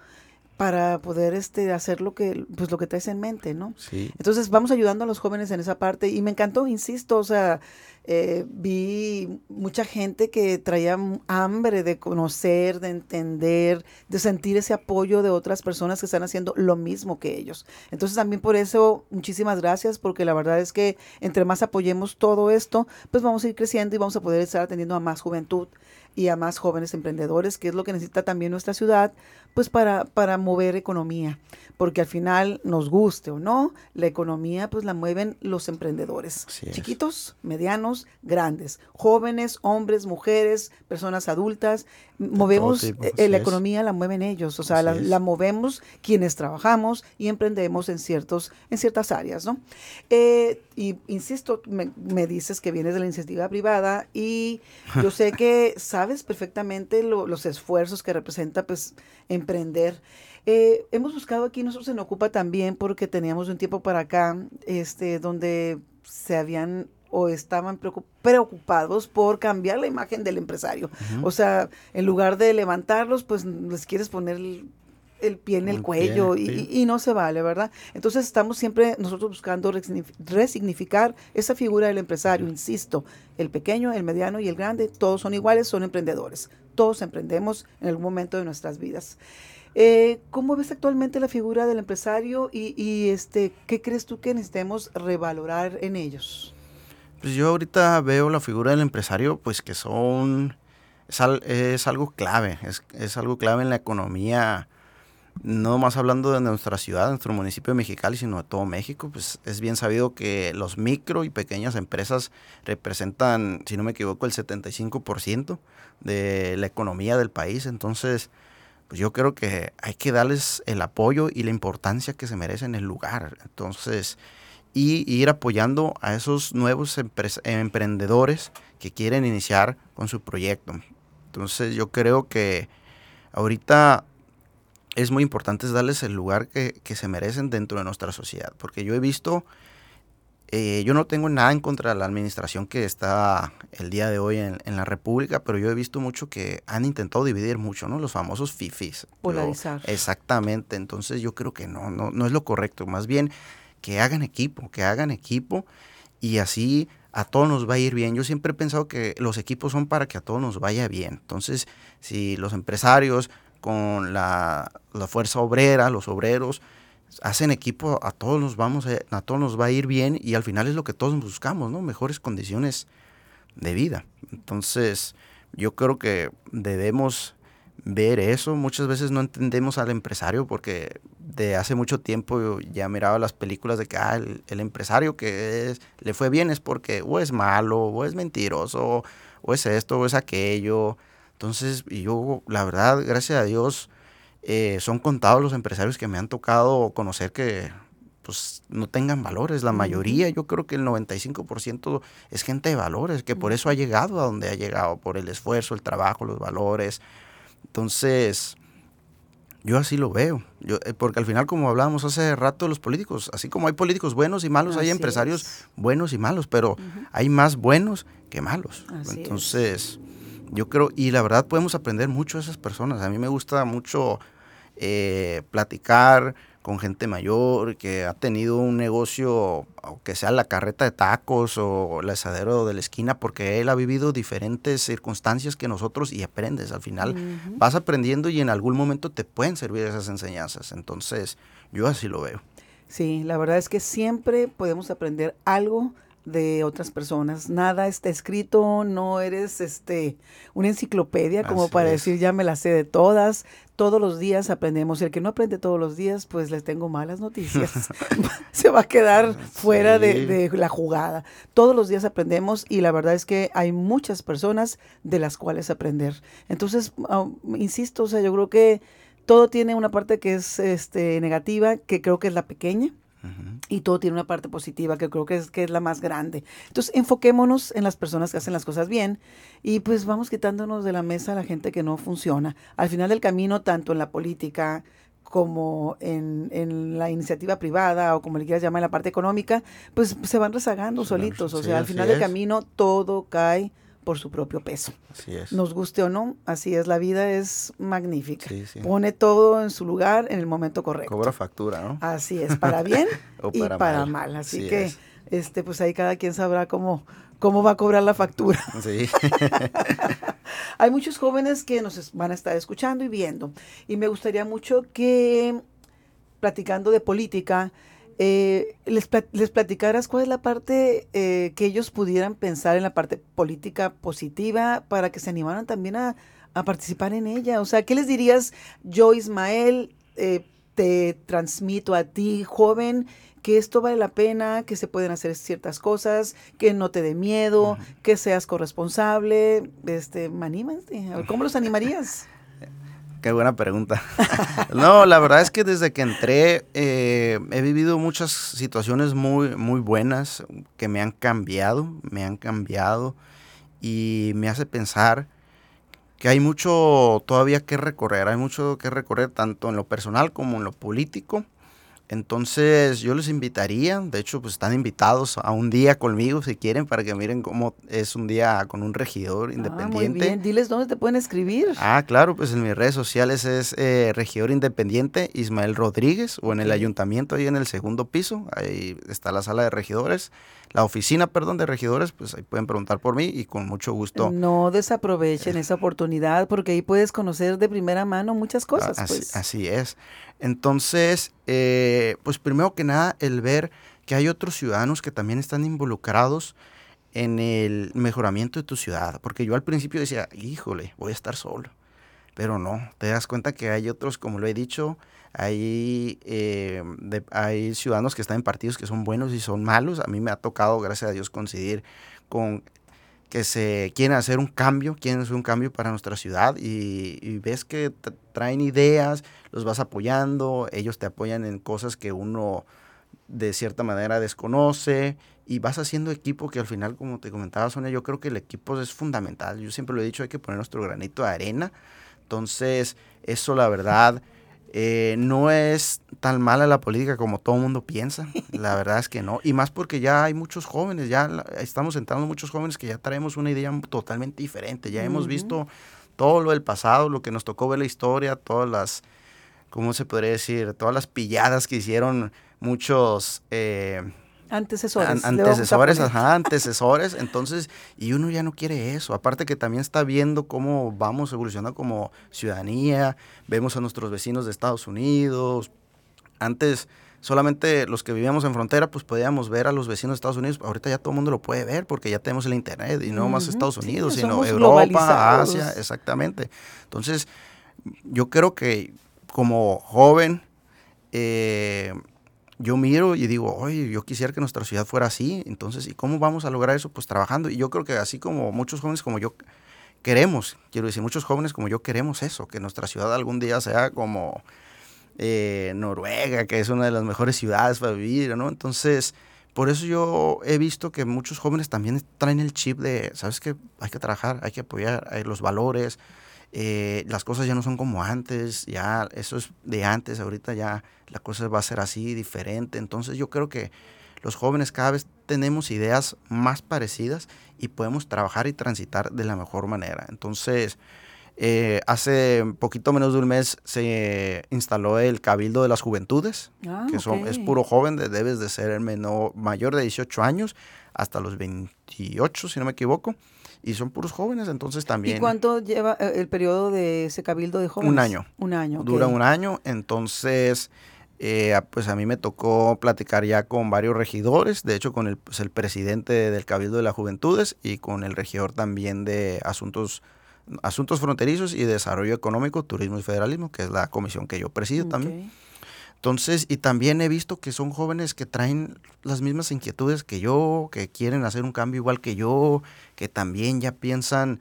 para poder este hacer lo que pues lo que traes en mente, ¿no? Sí. Entonces vamos ayudando a los jóvenes en esa parte y me encantó, insisto, o sea, eh, vi mucha gente que traía hambre de conocer, de entender, de sentir ese apoyo de otras personas que están haciendo lo mismo que ellos. Entonces también por eso muchísimas gracias porque la verdad es que entre más apoyemos todo esto, pues vamos a ir creciendo y vamos a poder estar atendiendo a más juventud y a más jóvenes emprendedores, que es lo que necesita también nuestra ciudad, pues para, para mover economía, porque al final, nos guste o no, la economía pues la mueven los emprendedores, chiquitos, medianos, grandes, jóvenes, hombres, mujeres, personas adultas, movemos, eh, la economía la mueven ellos, o sea, la, movemos quienes trabajamos y emprendemos en, ciertos, en ciertas áreas, ¿no? Eh, y insisto, me, me, dices que vienes de la iniciativa privada y yo sé que sabes perfectamente los esfuerzos que representa pues emprender. Eh, hemos buscado aquí, nosotros en Ocupa también, porque teníamos un tiempo para acá, este, donde se habían o estaban preocupados por cambiar la imagen del empresario. O sea, en lugar de levantarlos, pues les quieres poner el, pie en el, cuello y, no se vale, ¿verdad? Entonces estamos siempre nosotros buscando resignificar esa figura del empresario, insisto, el pequeño, el mediano y el grande, todos son iguales, son emprendedores, todos emprendemos en algún momento de nuestras vidas. Eh, ¿Cómo ves actualmente la figura del empresario y, y, este, qué crees tú que necesitemos revalorar en ellos? Pues yo ahorita veo la figura del empresario, pues que son, es, algo clave, es, es, algo clave en la economía, no más hablando de nuestra ciudad, nuestro municipio de sino de todo México, pues es bien sabido que los micro y pequeñas empresas representan, si no me equivoco, el 75% de la economía del país, entonces pues yo creo que hay que darles el apoyo y la importancia que se merecen en el lugar. Entonces, y ir apoyando a esos nuevos emprendedores que quieren iniciar con su proyecto. Entonces, yo creo que ahorita es muy importante darles el lugar que, que se merecen dentro de nuestra sociedad, porque yo he visto eh, yo no tengo nada en contra de la administración que está el día de hoy en, la República, pero yo he visto mucho que han intentado dividir mucho, ¿no? Los famosos fifis. Polarizar. exactamente. Entonces yo creo que no, no, no es lo correcto. Más bien que hagan equipo, que hagan equipo y así a todos nos va a ir bien. Yo siempre he pensado que los equipos son para que a todos nos vaya bien. Entonces, si los empresarios con la, fuerza obrera, los obreros, hacen equipo, a todos nos vamos a, todos nos va a ir bien y al final es lo que todos buscamos, ¿no? Mejores condiciones de vida. Entonces, yo creo que debemos ver eso. Muchas veces no entendemos al empresario porque de hace mucho tiempo ya miraba las películas de que ah, el, empresario que le fue bien es porque o es malo, o es mentiroso, o es esto, o es aquello. Entonces, yo, la verdad, gracias a Dios, eh, son contados los empresarios que me han tocado conocer que pues no tengan valores. La mayoría, yo creo que el 95% es gente de valores, que por eso ha llegado a donde ha llegado, por el esfuerzo, el trabajo, los valores. Entonces, yo así lo veo. Yo, eh, porque al final, como hablábamos hace rato, los políticos, así como hay políticos buenos y malos, hay empresarios buenos y malos, pero hay más buenos que malos. Entonces, yo creo, y la verdad podemos aprender mucho de esas personas. A mí me gusta mucho eh, platicar con gente mayor que ha tenido un negocio, aunque sea la carreta de tacos o el asadero de la esquina, porque él ha vivido diferentes circunstancias que nosotros y aprendes. Al final vas aprendiendo y en algún momento te pueden servir esas enseñanzas. Entonces, yo así lo veo. Sí, la verdad es que siempre podemos aprender algo de otras personas. Nada está escrito, no eres este una enciclopedia como para decir ya me la sé de todas. Todos los días aprendemos. Y el que no aprende todos los días, pues les tengo malas noticias. Se va a quedar fuera de, de, la jugada. Todos los días aprendemos y la verdad es que hay muchas personas de las cuales aprender. Entonces, insisto, o sea, yo creo que todo tiene una parte que es este, negativa, que creo que es la pequeña y todo tiene una parte positiva que creo que es, que es la más grande. Entonces, enfoquémonos en las personas que hacen las cosas bien y pues vamos quitándonos de la mesa a la gente que no funciona. Al final del camino, tanto en la política como en, en la iniciativa privada o como le quieras llamar en la parte económica, pues se van rezagando solitos. O sea, al final del camino todo cae por su propio peso. Así es. Nos guste o no, así es, la vida es magnífica. Pone todo en su lugar en el momento correcto. Cobra factura, ¿no? Así es, para bien y para, mal. Así, que, este, pues ahí cada quien sabrá cómo, cómo va a cobrar la factura. Sí. Hay muchos jóvenes que nos van a estar escuchando y viendo. Y me gustaría mucho que, platicando de política, eh, les, les, platicaras cuál es la parte eh, que ellos pudieran pensar en la parte política positiva para que se animaran también a, participar en ella. O sea, ¿qué les dirías, yo Ismael, eh, te transmito a ti, joven, que esto vale la pena, que se pueden hacer ciertas cosas, que no te dé miedo, que seas corresponsable? Este, anímate. ¿Cómo los animarías? Qué buena pregunta. no, la verdad es que desde que entré eh, he vivido muchas situaciones muy, muy buenas que me han cambiado, me han cambiado y me hace pensar que hay mucho todavía que recorrer, hay mucho que recorrer tanto en lo personal como en lo político. Entonces yo les invitaría, de hecho pues están invitados a un día conmigo si quieren para que miren cómo es un día con un regidor independiente. Ah, muy bien, diles dónde te pueden escribir. Ah, claro, pues en mis redes sociales es eh, regidor independiente Ismael Rodríguez o en el ayuntamiento ahí en el segundo piso, ahí está la sala de regidores la oficina, perdón, de regidores, pues ahí pueden preguntar por mí y con mucho gusto. No desaprovechen esa oportunidad porque ahí puedes conocer de primera mano muchas cosas. Así, pues. así es. Entonces, eh, pues primero que nada, el ver que hay otros ciudadanos que también están involucrados en el mejoramiento de tu ciudad. Porque yo al principio decía, híjole, voy a estar solo. Pero no, te das cuenta que hay otros, como lo he dicho, hay, eh, hay ciudadanos que están en partidos que son buenos y son malos. A mí me ha tocado, gracias a Dios, coincidir con que se quieren hacer un cambio, quieren hacer un cambio para nuestra ciudad y, ves que traen ideas, los vas apoyando, ellos te apoyan en cosas que uno de cierta manera desconoce y vas haciendo equipo que al final, como te comentaba Sonia, yo creo que el equipo es fundamental. Yo siempre lo he dicho, hay que poner nuestro granito de arena. Entonces, eso la verdad eh, no es tan mala la política como todo el mundo piensa. La verdad es que no. Y más porque ya hay muchos jóvenes, ya estamos sentando muchos jóvenes que ya traemos una idea totalmente diferente. Ya hemos visto todo lo del pasado, lo que nos tocó ver la historia, todas las, ¿cómo se podría decir? Todas las pilladas que hicieron muchos... Eh, Antecesores. antecesores, ajá, antecesores. Entonces, y uno ya no quiere eso. Aparte que también está viendo cómo vamos evolucionando como ciudadanía. Vemos a nuestros vecinos de Estados Unidos. Antes, solamente los que vivíamos en frontera, pues podíamos ver a los vecinos de Estados Unidos. Ahorita ya todo el mundo lo puede ver porque ya tenemos el Internet. Y no más Estados Unidos, sino Europa, Asia, exactamente. Entonces, yo creo que como joven, eh, yo miro y digo, oye, yo quisiera que nuestra ciudad fuera así. Entonces, ¿y cómo vamos a lograr eso? Pues trabajando. Y yo creo que así como muchos jóvenes como yo queremos, quiero decir, muchos jóvenes como yo queremos eso, que nuestra ciudad algún día sea como eh, Noruega, que es una de las mejores ciudades para vivir, ¿no? Entonces, por eso yo he visto que muchos jóvenes también traen el chip de, ¿sabes qué? Hay que trabajar, hay que apoyar hay los valores, eh, las cosas ya no son como antes, ya eso es de antes, ahorita ya la cosa va a ser así, diferente. Entonces yo creo que los jóvenes cada vez tenemos ideas más parecidas y podemos trabajar y transitar de la mejor manera. Entonces, eh, hace poquito menos de un mes se instaló el Cabildo de las Juventudes, ah, que son, es puro joven, debes de ser el menor, mayor de 18 años hasta los 28, si no me equivoco y son puros jóvenes, entonces también... ¿Y cuánto lleva eh, el periodo de ese cabildo de jóvenes? Un año. Un año. Dura un año, entonces eh, pues a mí me tocó platicar ya con varios regidores, de hecho con el, pues, el presidente del Cabildo de las Juventudes y con el regidor también de Asuntos Asuntos Fronterizos y Desarrollo Económico, Turismo y Federalismo, que es la comisión que yo presido también. Entonces, y también he visto que son jóvenes que traen las mismas inquietudes que yo, que quieren hacer un cambio igual que yo, que también ya piensan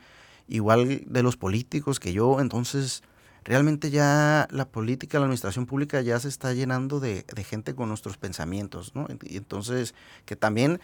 igual de los políticos que yo. Entonces, realmente ya la política, la administración pública ya se está llenando de, de gente con nuestros pensamientos, ¿no? Y entonces, que también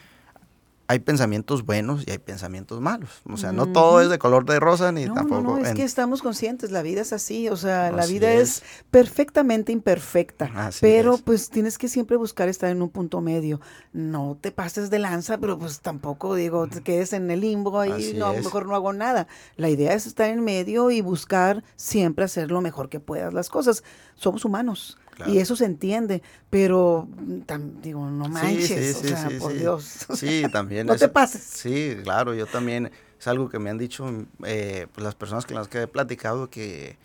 hay pensamientos buenos y hay pensamientos malos. O sea, no todo es de color de rosa ni tampoco. No, no, es que estamos conscientes, la vida es así, o sea, la vida es. perfectamente imperfecta, pero pues tienes que siempre buscar estar en un punto medio. No te pases de lanza, pero pues tampoco digo, te quedes en el limbo ahí, no, mejor no hago nada. La idea es estar en medio y buscar siempre hacer lo mejor que puedas las cosas. Somos humanos. Y eso se entiende, pero mm, digo, no manches, o sea, por Dios. Sí, también. no te pases. Sí, claro, yo también, es algo que me han dicho eh, pues las personas con las que he platicado que,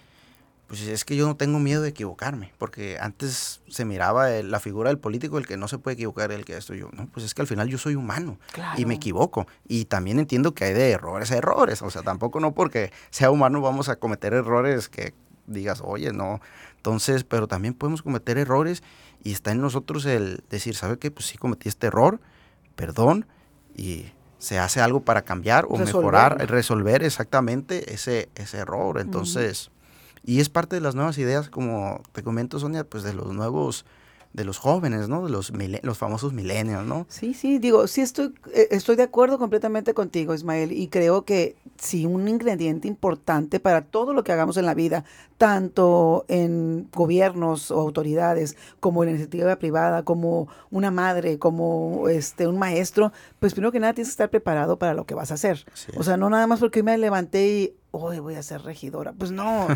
pues es que yo no tengo miedo de equivocarme, porque antes se miraba la figura del político, el que no se puede equivocar, el que esto yo, no, pues es que al final yo soy humano y me equivoco. Y también entiendo que hay de errores a errores, o sea, tampoco no porque sea humano vamos a cometer errores que digas, oye, no, entonces, pero también podemos cometer errores y está en nosotros el decir, ¿sabe qué? Pues sí cometí este error, perdón, y se hace algo para cambiar o mejorar, resolver exactamente ese, ese error. Entonces, y es parte de las nuevas ideas, como te comento, Sonia, pues de los nuevos de los jóvenes, ¿no? De los, los famosos milenios, ¿no? Sí, sí, digo, sí estoy, eh, estoy de acuerdo completamente contigo, Ismael, y creo que sí, un ingrediente importante para todo lo que hagamos en la vida, tanto en gobiernos o autoridades, como en la iniciativa privada, como una madre, como este un maestro, pues primero que nada tienes que estar preparado para lo que vas a hacer. o sea, no nada más porque me levanté y hoy voy a ser regidora. Pues no,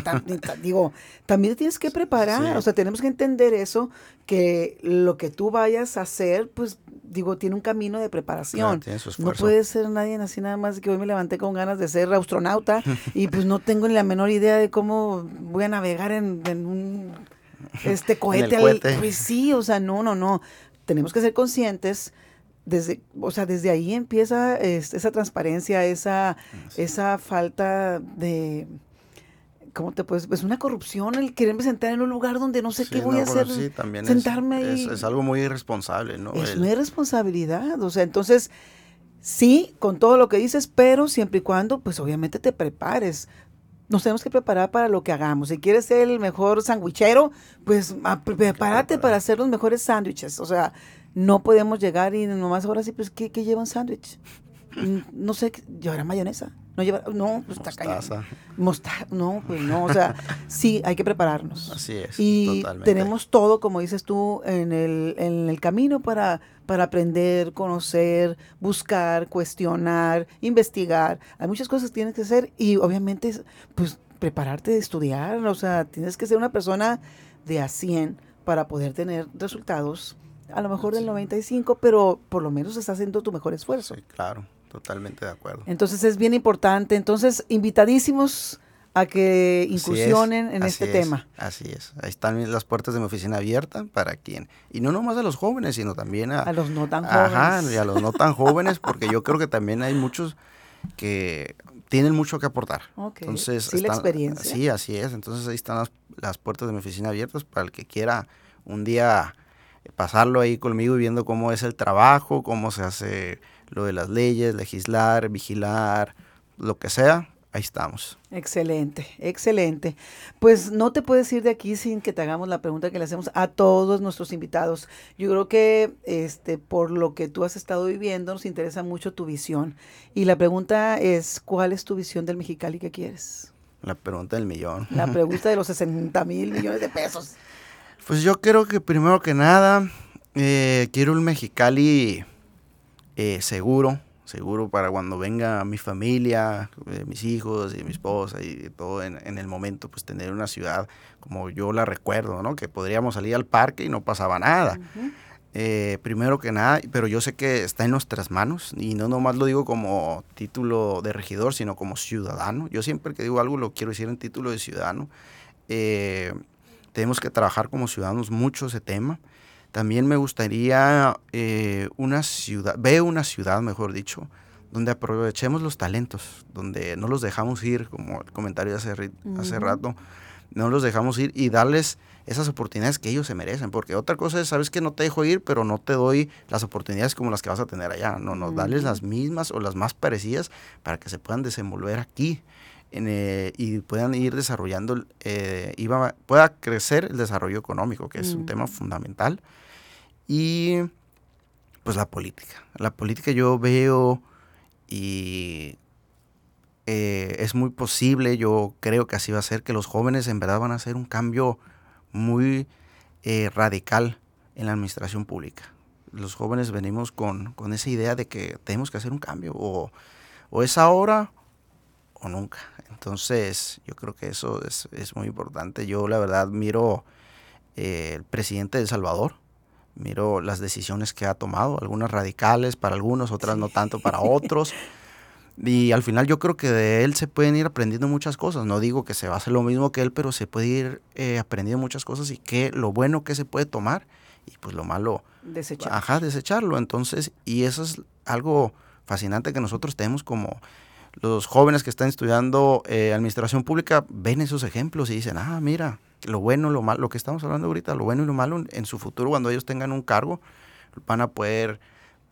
digo, también te tienes que preparar, o sea, tenemos que entender eso, que lo que tú vayas a hacer, pues digo, tiene un camino de preparación. no puede ser nadie así nada más que hoy me levanté con ganas de ser astronauta y pues no tengo ni la menor idea de cómo voy a navegar en, un este cohete. pues sí, o sea, no, no, no. Tenemos que ser conscientes desde, o sea, desde ahí empieza esa transparencia, esa, esa falta de, ¿cómo te puedes? Pues una corrupción, el quererme sentar en un lugar donde no sé qué voy a hacer. Sí, también sentarme es, es, algo muy irresponsable, ¿no? Es una irresponsabilidad, o sea, entonces, sí, con todo lo que dices, pero siempre y cuando, pues obviamente te prepares. Nos tenemos que preparar para lo que hagamos. Si quieres ser el mejor sandwichero, pues prepárate para hacer los mejores sándwiches. O sea, no podemos llegar y nomás ahora sí, pues, ¿qué, qué lleva un sándwich? No sé, llevará mayonesa. No lleva, no, pues está. Mostaza. No, pues no, o sea, sí, hay que prepararnos. Así es. Y tenemos todo, como dices tú, en el, en el camino para, para aprender, conocer, buscar, cuestionar, investigar. Hay muchas cosas que tienes que hacer y obviamente, pues, prepararte de estudiar. O sea, tienes que ser una persona de a 100 para poder tener resultados a lo mejor del 95, pero por lo menos estás haciendo tu mejor esfuerzo. Sí, claro, totalmente de acuerdo. Entonces es bien importante. Entonces, invitadísimos a que incursionen en este tema. Así es. Ahí están las puertas de mi oficina abiertas para quien. Y no nomás a los jóvenes, sino también a... A los no tan jóvenes. Ajá, y a los no tan jóvenes, porque yo creo que también hay muchos que tienen mucho que aportar. Entonces, sí, la experiencia. Sí, así es. Entonces ahí están las, las puertas de mi oficina abiertas para el que quiera un día pasarlo ahí conmigo y viendo cómo es el trabajo, cómo se hace lo de las leyes, legislar, vigilar, lo que sea, ahí estamos. Excelente, excelente. Pues no te puedes ir de aquí sin que te hagamos la pregunta que le hacemos a todos nuestros invitados. Yo creo que este por lo que tú has estado viviendo nos interesa mucho tu visión. Y la pregunta es, ¿cuál es tu visión del Mexicali que quieres? La pregunta del millón. La pregunta de los 60 mil millones de pesos. Pues yo creo que primero que nada, eh, quiero un Mexicali eh, seguro, seguro para cuando venga mi familia, eh, mis hijos y mi esposa y todo en, el momento, pues tener una ciudad como yo la recuerdo, ¿no? Que podríamos salir al parque y no pasaba nada. primero que nada, pero yo sé que está en nuestras manos y no nomás lo digo como título de regidor, sino como ciudadano. Yo siempre que digo algo lo quiero decir en título de ciudadano tenemos que trabajar como ciudadanos mucho ese tema. También me gustaría eh, una ciudad, veo una ciudad, mejor dicho, donde aprovechemos los talentos, donde no los dejamos ir, como el comentario hace, hace rato, no los dejamos ir y darles esas oportunidades que ellos se merecen, porque otra cosa es, sabes que no te dejo ir, pero no te doy las oportunidades como las que vas a tener allá, no, no, darles las mismas o las más parecidas para que se puedan desenvolver aquí. Eh, y puedan ir desarrollando, eh, pueda crecer el desarrollo económico, que es un tema fundamental. Y pues la política. La política yo veo y eh, es muy posible, yo creo que así va a ser, que los jóvenes en verdad van a hacer un cambio muy eh, radical en la administración pública. Los jóvenes venimos con, esa idea de que tenemos que hacer un cambio, o, es ahora o nunca. Entonces, yo creo que eso es, muy importante. Yo, la verdad, miro eh, el presidente de El Salvador, miro las decisiones que ha tomado, algunas radicales para algunos, otras no tanto para otros. Y al final yo creo que de él se pueden ir aprendiendo muchas cosas. No digo que se va a hacer lo mismo que él, pero se puede ir eh, aprendiendo muchas cosas y que lo bueno que se puede tomar y pues lo malo... Desecharlo. Ajá, desecharlo. Entonces, y eso es algo fascinante que nosotros tenemos como los jóvenes que están estudiando eh, administración pública, ven esos ejemplos y dicen, ah, mira, lo bueno, lo malo, lo que estamos hablando ahorita, lo bueno y lo malo en su futuro cuando ellos tengan un cargo, van a poder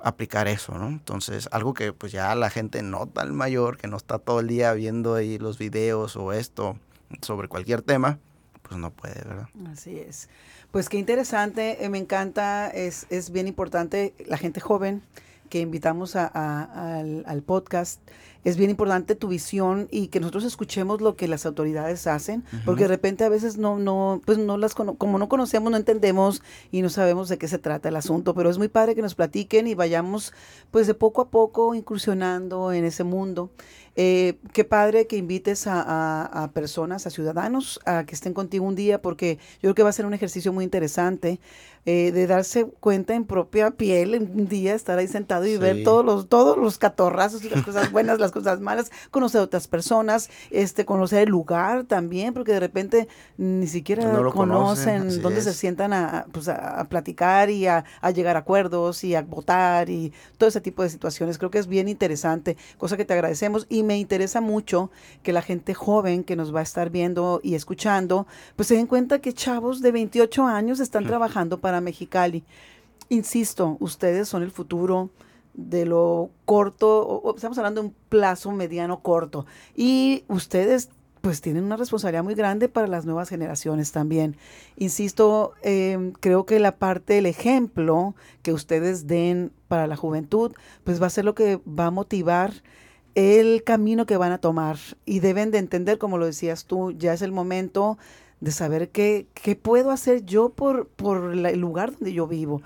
aplicar eso, ¿no? Entonces, algo que pues ya la gente no tan mayor, que no está todo el día viendo ahí los videos o esto sobre cualquier tema, pues no puede, ¿verdad? Así es. Pues qué interesante, eh, me encanta, es, es bien importante la gente joven que invitamos a, al, al podcast es bien importante tu visión y que nosotros escuchemos lo que las autoridades hacen, porque de repente a veces no, no, pues no las como no conocemos, no entendemos y no sabemos de qué se trata el asunto, pero es muy padre que nos platiquen y vayamos pues de poco a poco incursionando en ese mundo. Eh, qué padre que invites a, personas, a ciudadanos, a que estén contigo un día, porque yo creo que va a ser un ejercicio muy interesante eh, de darse cuenta en propia piel, un día estar ahí sentado y ver todos los, todos los catorrazos y las cosas buenas, las cosas malas, conocer a otras personas, este, conocer el lugar también, porque de repente ni siquiera conocen, dónde se sientan a, pues, a, platicar y a, a, llegar a acuerdos y a votar y todo ese tipo de situaciones. Creo que es bien interesante, cosa que te agradecemos y me interesa mucho que la gente joven que nos va a estar viendo y escuchando, pues se den cuenta que chavos de 28 años están trabajando para Mexicali. Insisto, ustedes son el futuro de lo corto, estamos hablando de un plazo mediano corto, y ustedes pues tienen una responsabilidad muy grande para las nuevas generaciones también. Insisto, em, creo que la parte del ejemplo que ustedes den para la juventud, pues va a ser lo que va a motivar el camino que van a tomar y deben de entender, como lo decías tú, ya es el momento de saber qué, qué puedo hacer yo por, por el lugar donde yo vivo.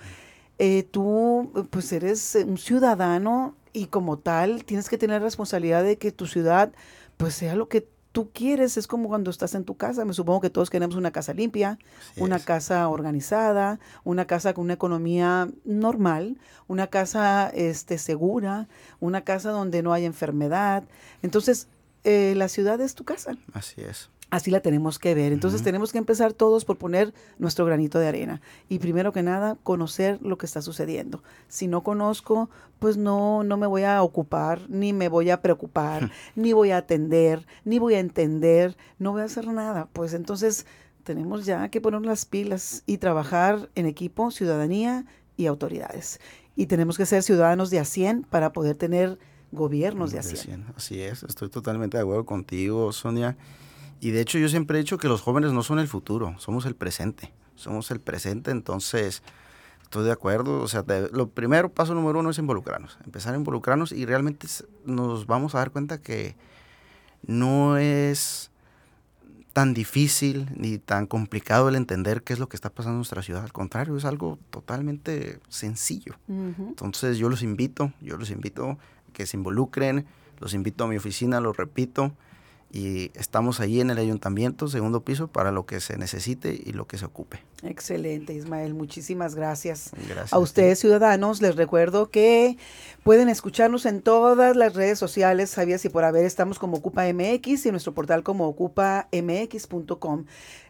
Eh, tú pues eres un ciudadano y como tal tienes que tener responsabilidad de que tu ciudad pues sea lo que tú quieres, es como cuando estás en tu casa, me supongo que todos queremos una casa limpia, una casa organizada, una casa con una economía normal, una casa este, segura, una casa donde no haya enfermedad. Entonces, eh, la ciudad es tu casa. Así es. Así la tenemos que ver. Entonces tenemos que empezar todos por poner nuestro granito de arena. Y primero que nada, conocer lo que está sucediendo. Si no conozco, pues no, no me voy a ocupar, ni me voy a preocupar, ni voy a atender, ni voy a entender, no voy a hacer nada. Pues entonces tenemos ya que poner las pilas y trabajar en equipo, ciudadanía y autoridades. Y tenemos que ser ciudadanos de a 100 para poder tener gobiernos de a 100. Así es, estoy totalmente de acuerdo contigo, Sonia. Y de hecho yo siempre he dicho que los jóvenes no son el futuro, somos el presente. Somos el presente, entonces estoy de acuerdo. O sea, lo primero, paso número uno es involucrarnos. Empezar a involucrarnos y realmente nos vamos a dar cuenta que no es tan difícil ni tan complicado el entender qué es lo que está pasando en nuestra ciudad. Al contrario, es algo totalmente sencillo. Entonces yo los invito, yo los invito a que se involucren, los invito a mi oficina, lo repito, y estamos ahí en el ayuntamiento, segundo piso, para lo que se necesite y lo que se ocupe. Excelente, Ismael. Muchísimas gracias. Gracias. A ustedes, ciudadanos, les recuerdo que pueden escucharnos en todas las redes sociales. Sabías si por haber estamos como Ocupa MX y en nuestro portal como ocupamx.com.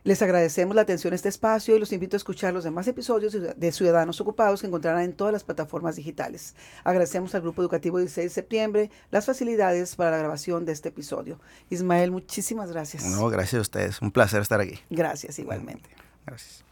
Les agradecemos la atención a este espacio y los invito a escuchar los demás episodios de Ciudadanos Ocupados que encontrarán en todas las plataformas digitales. Agradecemos al Grupo Educativo 16 de septiembre las facilidades para la grabación de este episodio. Ismael, muchísimas gracias. No, gracias a ustedes. Un placer estar aquí. Gracias, igualmente. Gracias.